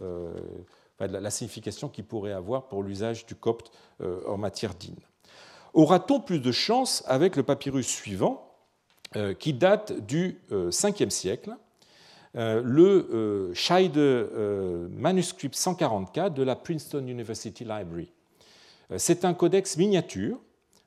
la signification qu'il pourrait avoir pour l'usage du copte en matière d'hymne. Aura-t-on plus de chance avec le papyrus suivant, qui date du 5e siècle, le Scheide manuscrit 144 de la Princeton University Library C'est un codex miniature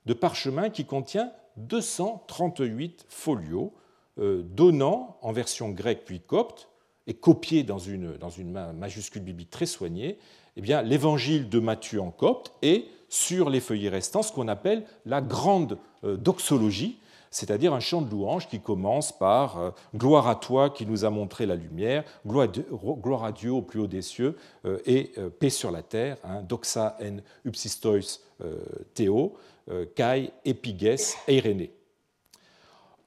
de parchemin qui contient 238 folios, euh, donnant en version grecque puis copte, et copié dans une, dans une majuscule biblique très soignée, eh bien, l'évangile de Matthieu en copte et sur les feuillets restants ce qu'on appelle la grande euh, doxologie, c'est-à-dire un chant de louange qui commence par euh, Gloire à toi qui nous a montré la lumière, gloire à Dieu au plus haut des cieux et paix sur la terre, hein, doxa en upsistois theo, kai epiges eirené.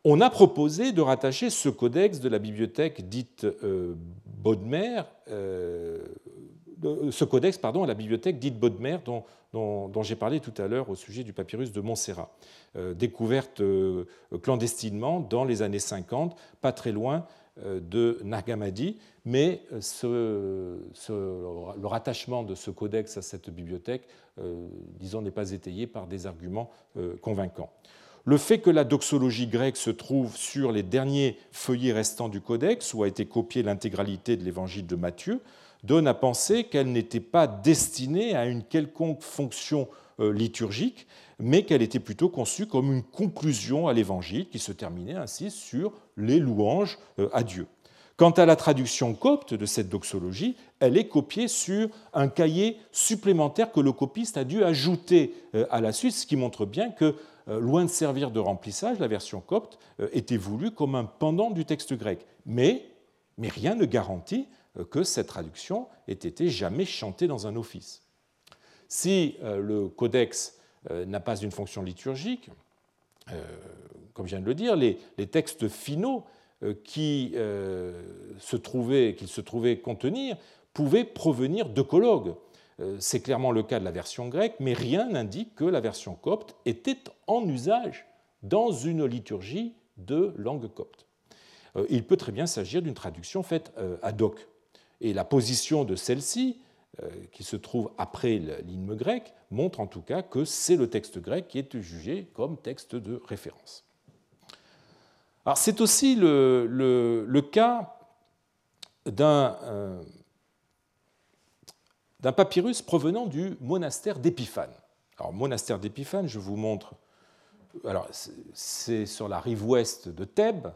On a proposé de rattacher ce codex de la bibliothèque dite euh, Bodmer, euh, ce codex pardon, à la bibliothèque dite Bodmer dont, j'ai parlé tout à l'heure au sujet du papyrus de Montserrat, euh, découverte clandestinement dans les années 50, pas très loin de Nargamadi, mais le rattachement de ce codex à cette bibliothèque, disons, n'est pas étayé par des arguments convaincants. Le fait que la doxologie grecque se trouve sur les derniers feuillets restants du codex, où a été copiée l'intégralité de l'évangile de Matthieu, donne à penser qu'elle n'était pas destinée à une quelconque fonction euh, liturgique, mais qu'elle était plutôt conçue comme une conclusion à l'évangile qui se terminait ainsi sur les louanges euh, à Dieu. Quant à la traduction copte de cette doxologie, elle est copiée sur un cahier supplémentaire que le copiste a dû ajouter euh, à la suite, ce qui montre bien que loin de servir de remplissage, la version copte euh, était voulue comme un pendant du texte grec. Mais, rien ne garantit euh, que cette traduction ait été jamais chantée dans un office. Si le codex n'a pas une fonction liturgique, comme je viens de le dire, les, textes finaux qui se trouvaient, qu'il se trouvait contenir pouvaient provenir d'œcologues euh, c'est clairement le cas de la version grecque, mais rien n'indique que la version copte était en usage dans une liturgie de langue copte. Euh, il peut très bien s'agir d'une traduction faite euh, ad hoc. Et la position de celle-ci, qui se trouve après l'hymne grec, montre en tout cas que c'est le texte grec qui est jugé comme texte de référence. C'est aussi le, le cas d'un d'un papyrus provenant du monastère d'Épiphane. Alors, monastère d'Épiphane, je vous montre. C'est sur la rive ouest de Thèbes.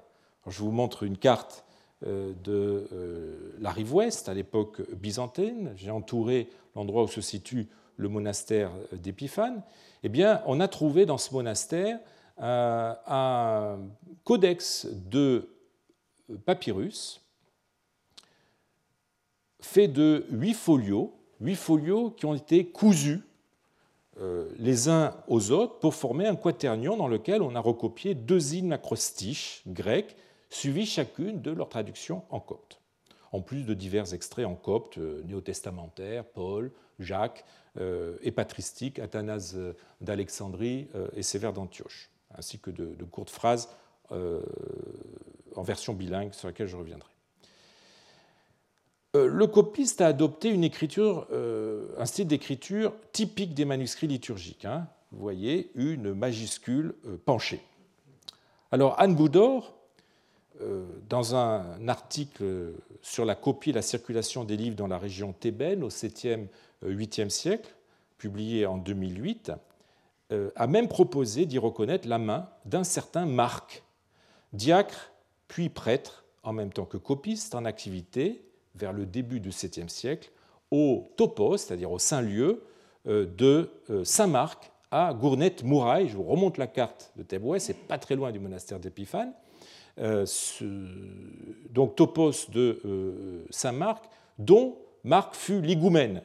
je vous montre une carte euh, de euh, la rive ouest à l'époque byzantine. J'ai entouré l'endroit où se situe le monastère d'Épiphane. Eh bien, on a trouvé dans ce monastère euh, un codex de papyrus fait de huit folios huit folios qui ont été cousus euh, les uns aux autres pour former un quaternion dans lequel on a recopié deux hymnes acrostiches grecs, suivis chacune de leur traduction en copte, en plus de divers extraits en copte euh, néo-testamentaires, Paul, Jacques euh, et patristiques, Athanase d'Alexandrie et Sévère d'Antioche, ainsi que de, de, courtes phrases en version bilingue sur laquelle je reviendrai. Euh, le copiste a adopté euh, un style d'écriture typique des manuscrits liturgiques. Hein. Vous voyez une majuscule euh, penchée. Alors Anne Boudor, dans un article sur la copie et la circulation des livres dans la région thébaine au 7e, 8e siècle, publié en 2008, a même proposé d'y reconnaître la main d'un certain Marc, diacre puis prêtre, en même temps que copiste en activité, vers le début du 7e siècle, au topos, c'est-à-dire au saint-lieu euh, de euh, Saint-Marc à Gournette-Mouraille. Je vous remonte la carte de Thèbes c'est pas très loin du monastère d'Épiphane. Euh, donc topos de Saint-Marc, dont Marc fut l'higoumène.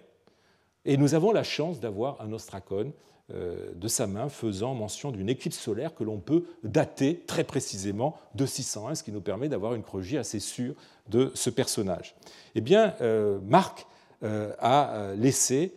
Et nous avons la chance d'avoir un ostracone de sa main faisant mention d'une éclipse solaire que l'on peut dater très précisément de 601, ce qui nous permet d'avoir une chronologie assez sûre de ce personnage. Eh bien, euh, Marc euh, a euh, laissé,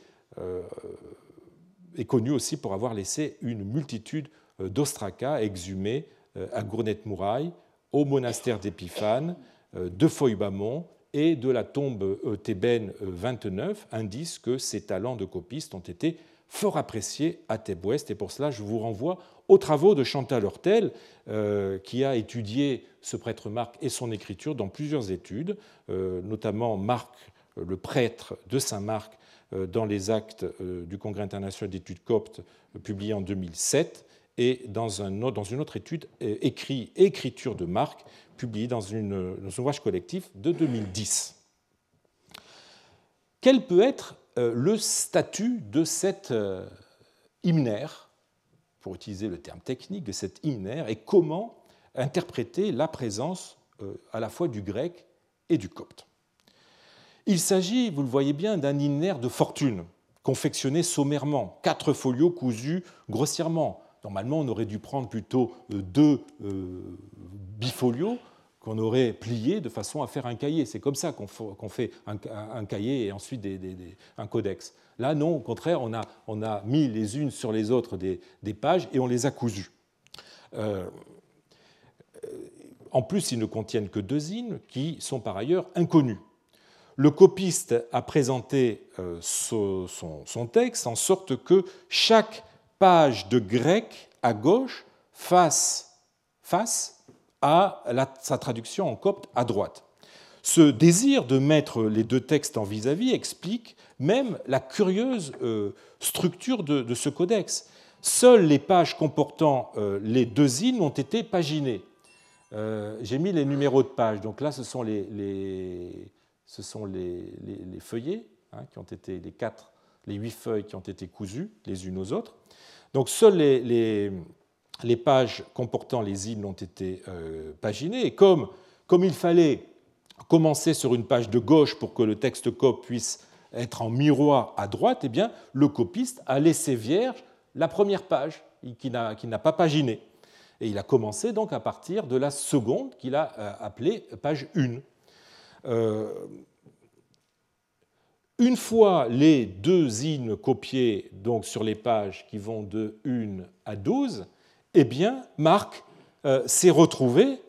est connu aussi pour avoir laissé une multitude d'ostracas exhumés à Gournette-Mouraille, au monastère d'Épiphane, de Feuillebamont et de la tombe thébaine 29, indice que ces talents de copiste ont été fort appréciés à Thèbes Ouest. Et pour cela, je vous renvoie aux travaux de Chantal Hurtel, qui a étudié ce prêtre Marc et son écriture dans plusieurs études, notamment Marc, le prêtre de Saint-Marc, dans les actes du Congrès international d'études coptes publié en 2007 et dans, un, dans une autre étude, écrit Écriture de Marc, publiée dans, une, dans un ouvrage collectif de 2010. Quel peut être euh, le statut de cet euh, hymnaire, pour utiliser le terme technique, de cet hymnaire, et comment interpréter la présence euh, à la fois du grec et du copte. Il s'agit, vous le voyez bien, d'un hymnaire de fortune, confectionné sommairement, quatre folios cousus grossièrement, Normalement, on aurait dû prendre plutôt euh, deux euh, bifolios qu'on aurait pliés de façon à faire un cahier. C'est comme ça qu'on fait un, cahier et ensuite un codex. Là, non, au contraire, on a, mis les unes sur les autres des, pages et on les a cousues. Euh, en plus, ils ne contiennent que deux hymnes qui sont par ailleurs inconnus. Le copiste a présenté son, texte en sorte que chaque page de grec à gauche face, face à sa traduction en copte à droite. Ce désir de mettre les deux textes en vis-à-vis explique même la curieuse euh, structure de, ce codex. Seules les pages comportant euh, les deux hymnes ont été paginées. Euh, j'ai mis les numéros de pages, donc là ce sont les, feuillets hein, qui ont été les les huit feuilles qui ont été cousues les unes aux autres. Donc seules les, pages comportant les hymnes ont été euh, paginées, et comme, il fallait commencer sur une page de gauche pour que le texte cop puisse être en miroir à droite, eh bien, le copiste a laissé vierge la première page qui n'a pas paginé. Et il a commencé donc à partir de la seconde qu'il a euh, appelée page 1. Une fois les deux hymnes copiés sur les pages qui vont de 1 à 12, eh bien, Marc euh, s'est retrouvé,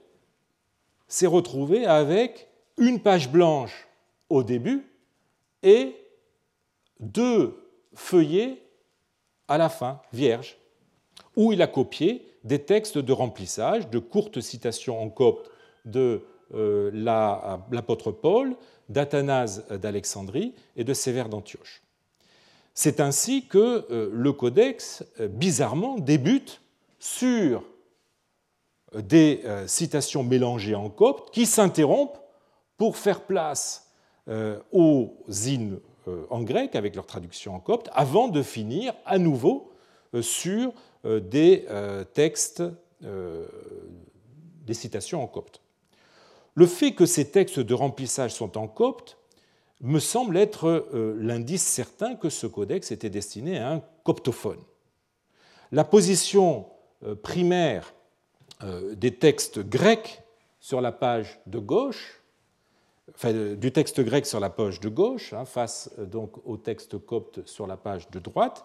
avec une page blanche au début et deux feuillets à la fin, vierges, où il a copié des textes de remplissage, de courtes citations en copte de euh, l'apôtre Paul, d'Athanase d'Alexandrie et de Sévère d'Antioche. C'est ainsi que euh, le codex, bizarrement, débute sur des citations mélangées en copte qui s'interrompent pour faire place aux hymnes en grec avec leur traduction en copte, avant de finir à nouveau sur des textes, des citations en copte. Le fait que ces textes de remplissage sont en copte me semble être euh, l'indice certain que ce codex était destiné à un coptophone. La position euh, primaire euh, des textes grecs sur la page de gauche, du texte grec sur la page de gauche, hein, face donc au texte copte sur la page de droite,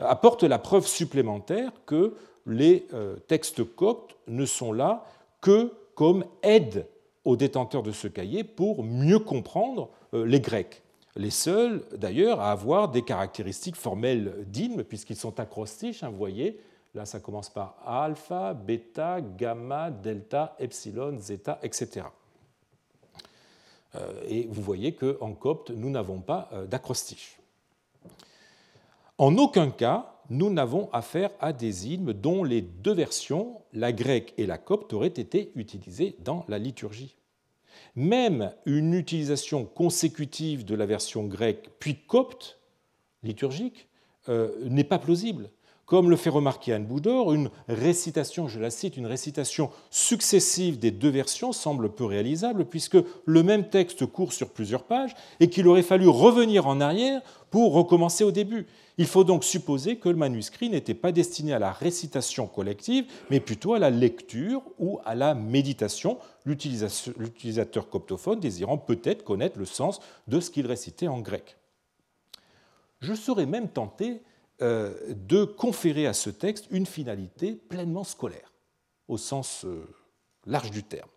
apporte la preuve supplémentaire que les textes coptes ne sont là que comme aide aux détenteurs de ce cahier pour mieux comprendre euh, les Grecs. Les seuls, d'ailleurs, à avoir des caractéristiques formelles d'hymne, puisqu'ils sont acrostiches, hein, vous voyez, là ça commence par alpha, bêta, gamma, delta, epsilon, zeta, etc. Euh, et vous voyez qu'en copte, nous n'avons pas euh, d'acrostiche. En aucun cas, nous n'avons affaire à des hymnes dont les deux versions, la grecque et la copte, auraient été utilisées dans la liturgie. Même une utilisation consécutive de la version grecque puis copte, liturgique, euh, n'est pas plausible. Comme le fait remarquer Anne Boudor, une récitation, je la cite, une récitation successive des deux versions semble peu réalisable puisque le même texte court sur plusieurs pages et qu'il aurait fallu revenir en arrière pour recommencer au début. Il faut donc supposer que le manuscrit n'était pas destiné à la récitation collective, mais plutôt à la lecture ou à la méditation, l'utilisateur coptophone désirant peut-être connaître le sens de ce qu'il récitait en grec. Je serais même tenté de conférer à ce texte une finalité pleinement scolaire, au sens euh, large du terme.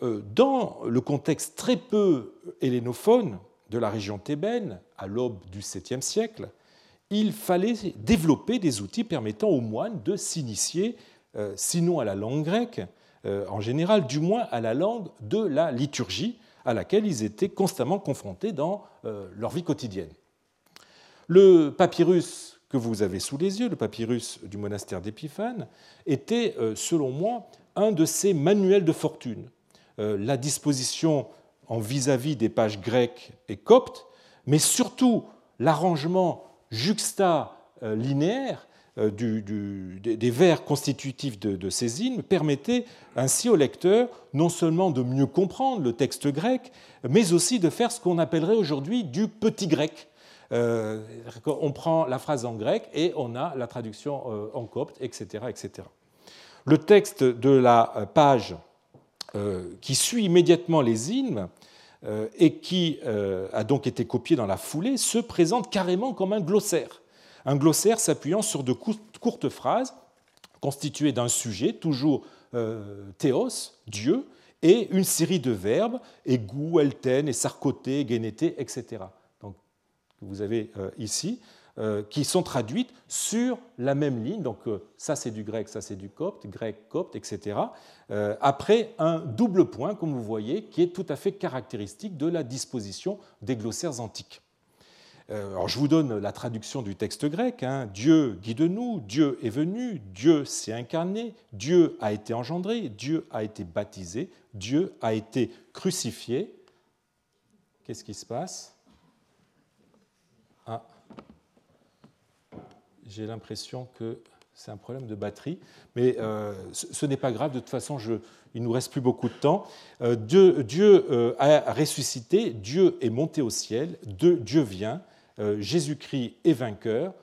Dans le contexte très peu hellénophone de la région thébaine, à l'aube du 7e siècle, il fallait développer des outils permettant aux moines de s'initier, sinon à la langue grecque, en général, du moins à la langue de la liturgie, à laquelle ils étaient constamment confrontés dans leur vie quotidienne. Le papyrus que vous avez sous les yeux, le papyrus du monastère d'Épiphane, était, euh, selon moi, un de ces manuels de fortune. Euh, la disposition en vis-à-vis des pages grecques et coptes, mais surtout l'arrangement juxta-linéaire euh, des vers constitutifs de, ces hymnes permettait ainsi au lecteur non seulement de mieux comprendre le texte grec, mais aussi de faire ce qu'on appellerait aujourd'hui du petit grec, on prend la phrase en grec et on a la traduction euh, en copte, etc. etc. Le texte de la page euh, qui suit immédiatement les hymnes et qui a donc été copié dans la foulée se présente carrément comme un glossaire. Un glossaire s'appuyant sur de courtes phrases constituées d'un sujet, toujours théos, Dieu, et une série de verbes, égou, elten, et sarcoté, génété, etc que vous avez euh, ici, euh, qui sont traduites sur la même ligne. Donc euh, ça c'est du grec, ça c'est du copte, grec, copte, etc. Après un double point, comme vous voyez, qui est tout à fait caractéristique de la disposition des glossaires antiques. Alors, je vous donne la traduction du texte grec. Hein. Dieu guide-nous, Dieu est venu, Dieu s'est incarné, Dieu a été engendré, Dieu a été baptisé, Dieu a été crucifié. Qu'est-ce qui se passe? J'ai l'impression que c'est un problème de batterie, mais euh, ce, n'est pas grave, de toute façon, il ne nous reste plus beaucoup de temps. Euh, Dieu, Dieu euh, a ressuscité, Dieu est monté au ciel, Dieu vient, Jésus-Christ est vainqueur,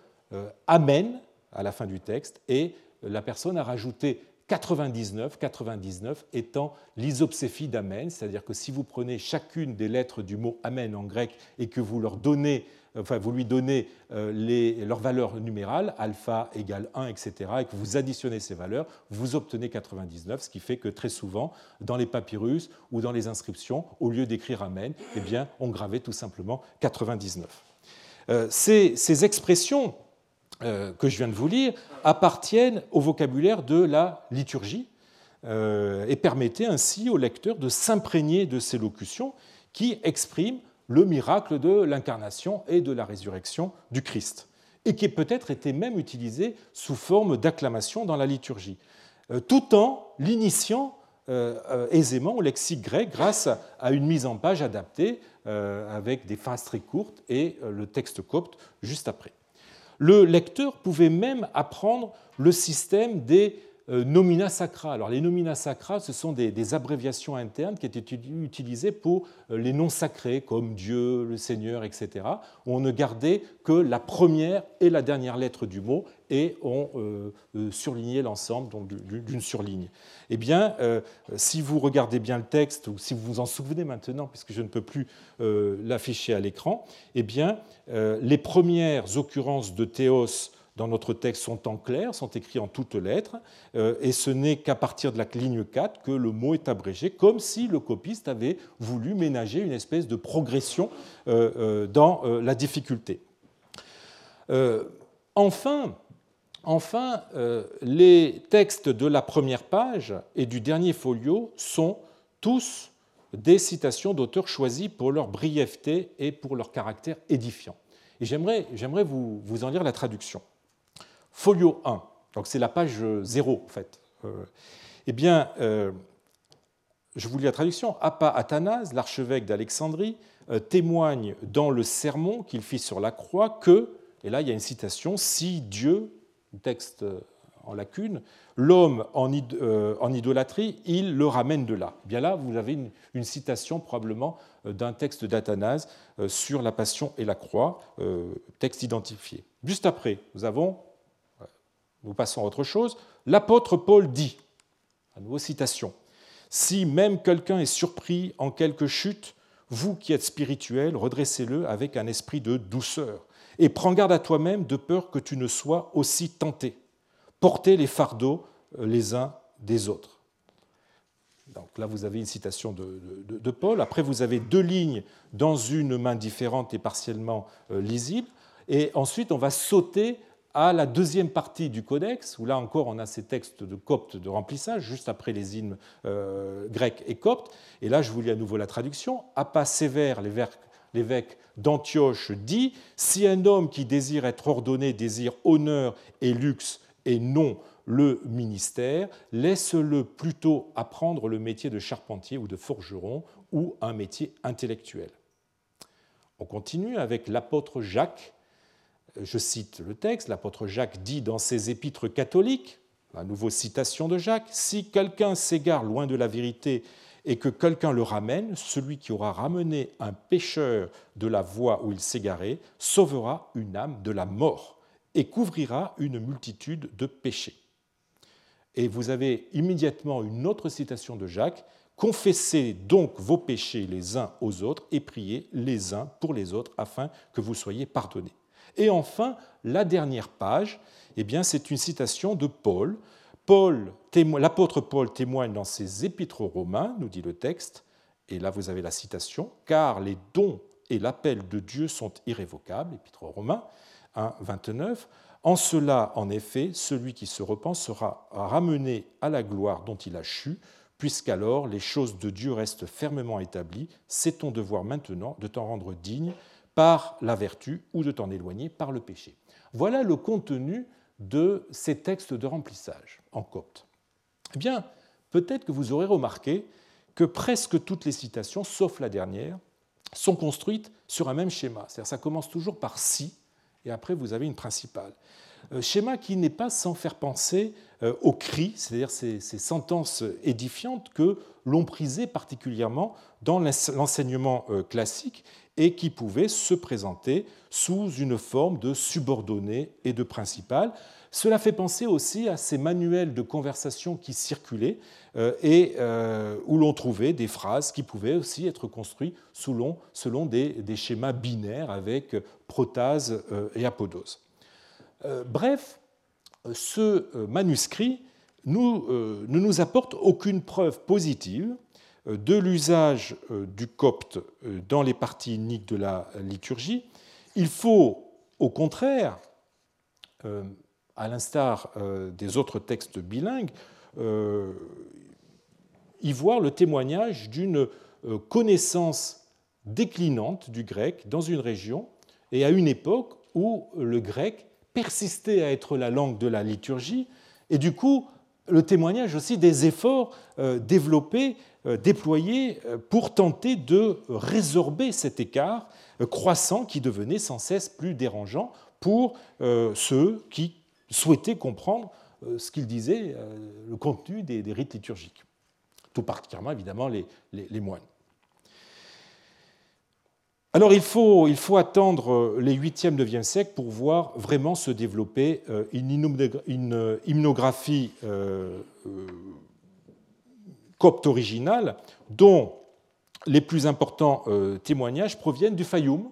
Amen à la fin du texte, et la personne a rajouté 99, 99 étant l'isopséphie d'Amen, c'est-à-dire que si vous prenez chacune des lettres du mot Amen en grec et que vous leur donnez enfin, vous lui donnez euh, leurs valeurs numérales, alpha égale 1, etc., et que vous additionnez ces valeurs, vous obtenez 99, ce qui fait que très souvent, dans les papyrus ou dans les inscriptions, au lieu d'écrire Amen, eh bien, on gravait tout simplement 99. Euh, ces, ces, expressions euh, que je viens de vous lire appartiennent au vocabulaire de la liturgie et permettaient ainsi au lecteur de s'imprégner de ces locutions qui expriment le miracle de l'incarnation et de la résurrection du Christ, et qui peut-être été même utilisé sous forme d'acclamation dans la liturgie, euh, tout en l'initiant euh, euh, aisément au lexique grec grâce à une mise en page adaptée avec des phrases très courtes et le texte copte juste après. Le lecteur pouvait même apprendre le système des nomina sacra. Alors, les nomina sacra, ce sont des, abréviations internes qui étaient utilisées pour euh, les noms sacrés, comme Dieu, le Seigneur, etc., où on ne gardait que la première et la dernière lettre du mot et on euh, surlignait l'ensemble d'une surligne. Eh bien, si vous regardez bien le texte, ou si vous vous en souvenez maintenant, puisque je ne peux plus l'afficher à l'écran, eh bien, les premières occurrences de théos dans notre texte sont en clair, sont écrits en toutes lettres, euh, et ce n'est qu'à partir de la ligne 4 que le mot est abrégé, comme si le copiste avait voulu ménager une espèce de progression euh, euh, dans la difficulté. Enfin, enfin les textes de la première page et du dernier folio sont tous des citations d'auteurs choisis pour leur brièveté et pour leur caractère édifiant. Et j'aimerais vous, vous en lire la traduction folio 1, donc c'est la page 0 en fait. Euh, eh bien, euh, je vous lis la traduction. Appa Athanase, l'archevêque d'Alexandrie, euh, témoigne dans le sermon qu'il fit sur la croix que, et là il y a une citation, si Dieu, texte en lacune, l'homme en, idolâtrie, il le ramène de là. Eh bien là, vous avez une, citation probablement d'un texte d'Athanase sur la passion et la croix, texte identifié. Juste après, nous avons nous passons à autre chose. L'apôtre Paul dit, à nouveau citation, Si même quelqu'un est surpris en quelque chute, vous qui êtes spirituel, redressez-le avec un esprit de douceur. Et prends garde à toi-même de peur que tu ne sois aussi tenté. Portez les fardeaux euh, les uns des autres. Donc là, vous avez une citation de, Paul. Après, vous avez deux lignes dans une main différente et partiellement euh, lisible. Et ensuite, on va sauter à la deuxième partie du codex, où là encore on a ces textes de copte de remplissage, juste après les hymnes euh, grecs et coptes. Et là, je vous lis à nouveau la traduction. Appa sévère, l'évêque d'Antioche, dit Si un homme qui désire être ordonné désire honneur et luxe et non le ministère, laisse-le plutôt apprendre le métier de charpentier ou de forgeron ou un métier intellectuel. On continue avec l'apôtre Jacques. Je cite le texte, l'apôtre Jacques dit dans ses épîtres catholiques, la nouvelle citation de Jacques, Si quelqu'un s'égare loin de la vérité et que quelqu'un le ramène, celui qui aura ramené un pécheur de la voie où il s'égarait sauvera une âme de la mort et couvrira une multitude de péchés. Et vous avez immédiatement une autre citation de Jacques. Confessez donc vos péchés les uns aux autres et priez les uns pour les autres afin que vous soyez pardonnés. Et enfin, la dernière page, eh c'est une citation de Paul. L'apôtre Paul témoigne dans ses épîtres romains, nous dit le texte, et là vous avez la citation, car les dons et l'appel de Dieu sont irrévocables, épître romains 1, 29. En cela, en effet, celui qui se repent sera ramené à la gloire dont il a chu, puisqu'alors les choses de Dieu restent fermement établies. C'est ton devoir maintenant de t'en rendre digne par la vertu ou de t'en éloigner par le péché. Voilà le contenu de ces textes de remplissage en copte. Eh bien, peut-être que vous aurez remarqué que presque toutes les citations, sauf la dernière, sont construites sur un même schéma. C'est-à-dire ça commence toujours par si, et après vous avez une principale. Euh, schéma qui n'est pas sans faire penser euh, aux cris, c'est-à-dire ces, sentences édifiantes que l'on prisait particulièrement dans l'enseignement euh, classique et qui pouvaient se présenter sous une forme de subordonné et de principal. Cela fait penser aussi à ces manuels de conversation qui circulaient et où l'on trouvait des phrases qui pouvaient aussi être construites selon, des, schémas binaires avec protase et apodose. Euh, bref, ce euh, manuscrit euh, ne nous apporte aucune preuve positive de l'usage du copte dans les parties uniques de la liturgie. Il faut, au contraire, à l'instar des autres textes bilingues, y voir le témoignage d'une connaissance déclinante du grec dans une région et à une époque où le grec persistait à être la langue de la liturgie, et du coup, le témoignage aussi des efforts euh, développés, euh, déployés euh, pour tenter de résorber cet écart croissant qui devenait sans cesse plus dérangeant pour ceux qui souhaitaient comprendre ce qu'il disait, le contenu des, rites liturgiques, tout particulièrement évidemment les moines. Alors il faut, attendre euh, les 8e, 9e siècles pour voir vraiment se développer euh, une hymnographie euh, copte originale dont les plus importants témoignages proviennent du Fayoum,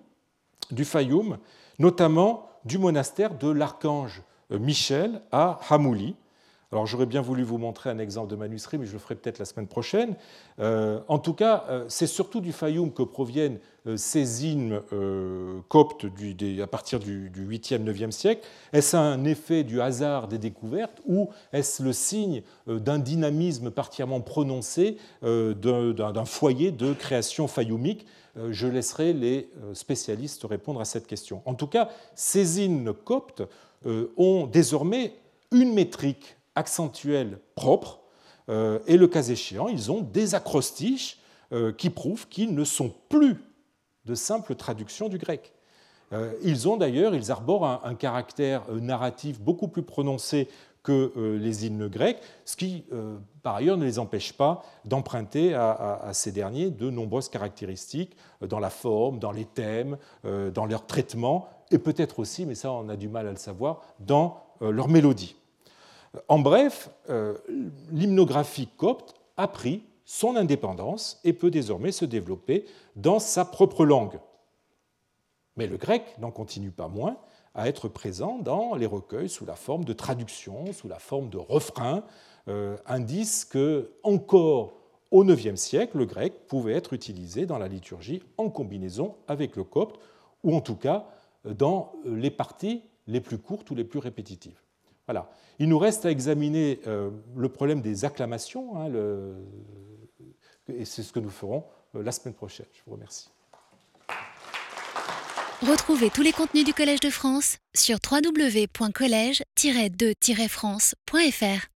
du Fayoum, notamment du monastère de l'archange Michel à Hamouli, alors j'aurais bien voulu vous montrer un exemple de manuscrit, mais je le ferai peut-être la semaine prochaine. Euh, en tout cas, euh, c'est surtout du Fayoum que proviennent euh, ces hymnes coptes à partir du, 8e, 9e siècle. Est-ce un effet du hasard des découvertes ou est-ce le signe d'un dynamisme particulièrement prononcé d'un foyer de création fayoumique? Je laisserai les spécialistes répondre à cette question. En tout cas, ces hymnes coptes ont désormais une métrique accentuels propres, euh, et le cas échéant, ils ont des acrostiches euh, qui prouvent qu'ils ne sont plus de simples traductions du grec. Euh, ils ont d'ailleurs, ils arborent un, caractère narratif beaucoup plus prononcé que les hymnes grecs, ce qui, par ailleurs, ne les empêche pas d'emprunter à, ces derniers de nombreuses caractéristiques dans la forme, dans les thèmes, dans leur traitement, et peut-être aussi, mais ça on a du mal à le savoir, dans leur mélodie. En bref, euh, l'hymnographie copte a pris son indépendance et peut désormais se développer dans sa propre langue. Mais le grec n'en continue pas moins à être présent dans les recueils sous la forme de traductions, sous la forme de refrains, euh, indice que encore au IXe siècle, le grec pouvait être utilisé dans la liturgie en combinaison avec le copte, ou en tout cas dans les parties les plus courtes ou les plus répétitives. Voilà. Il nous reste à examiner euh, le problème des acclamations, hein, et c'est ce que nous ferons euh, la semaine prochaine. Je vous remercie. Retrouvez tous les contenus du Collège de France sur www.colège-2-france.fr.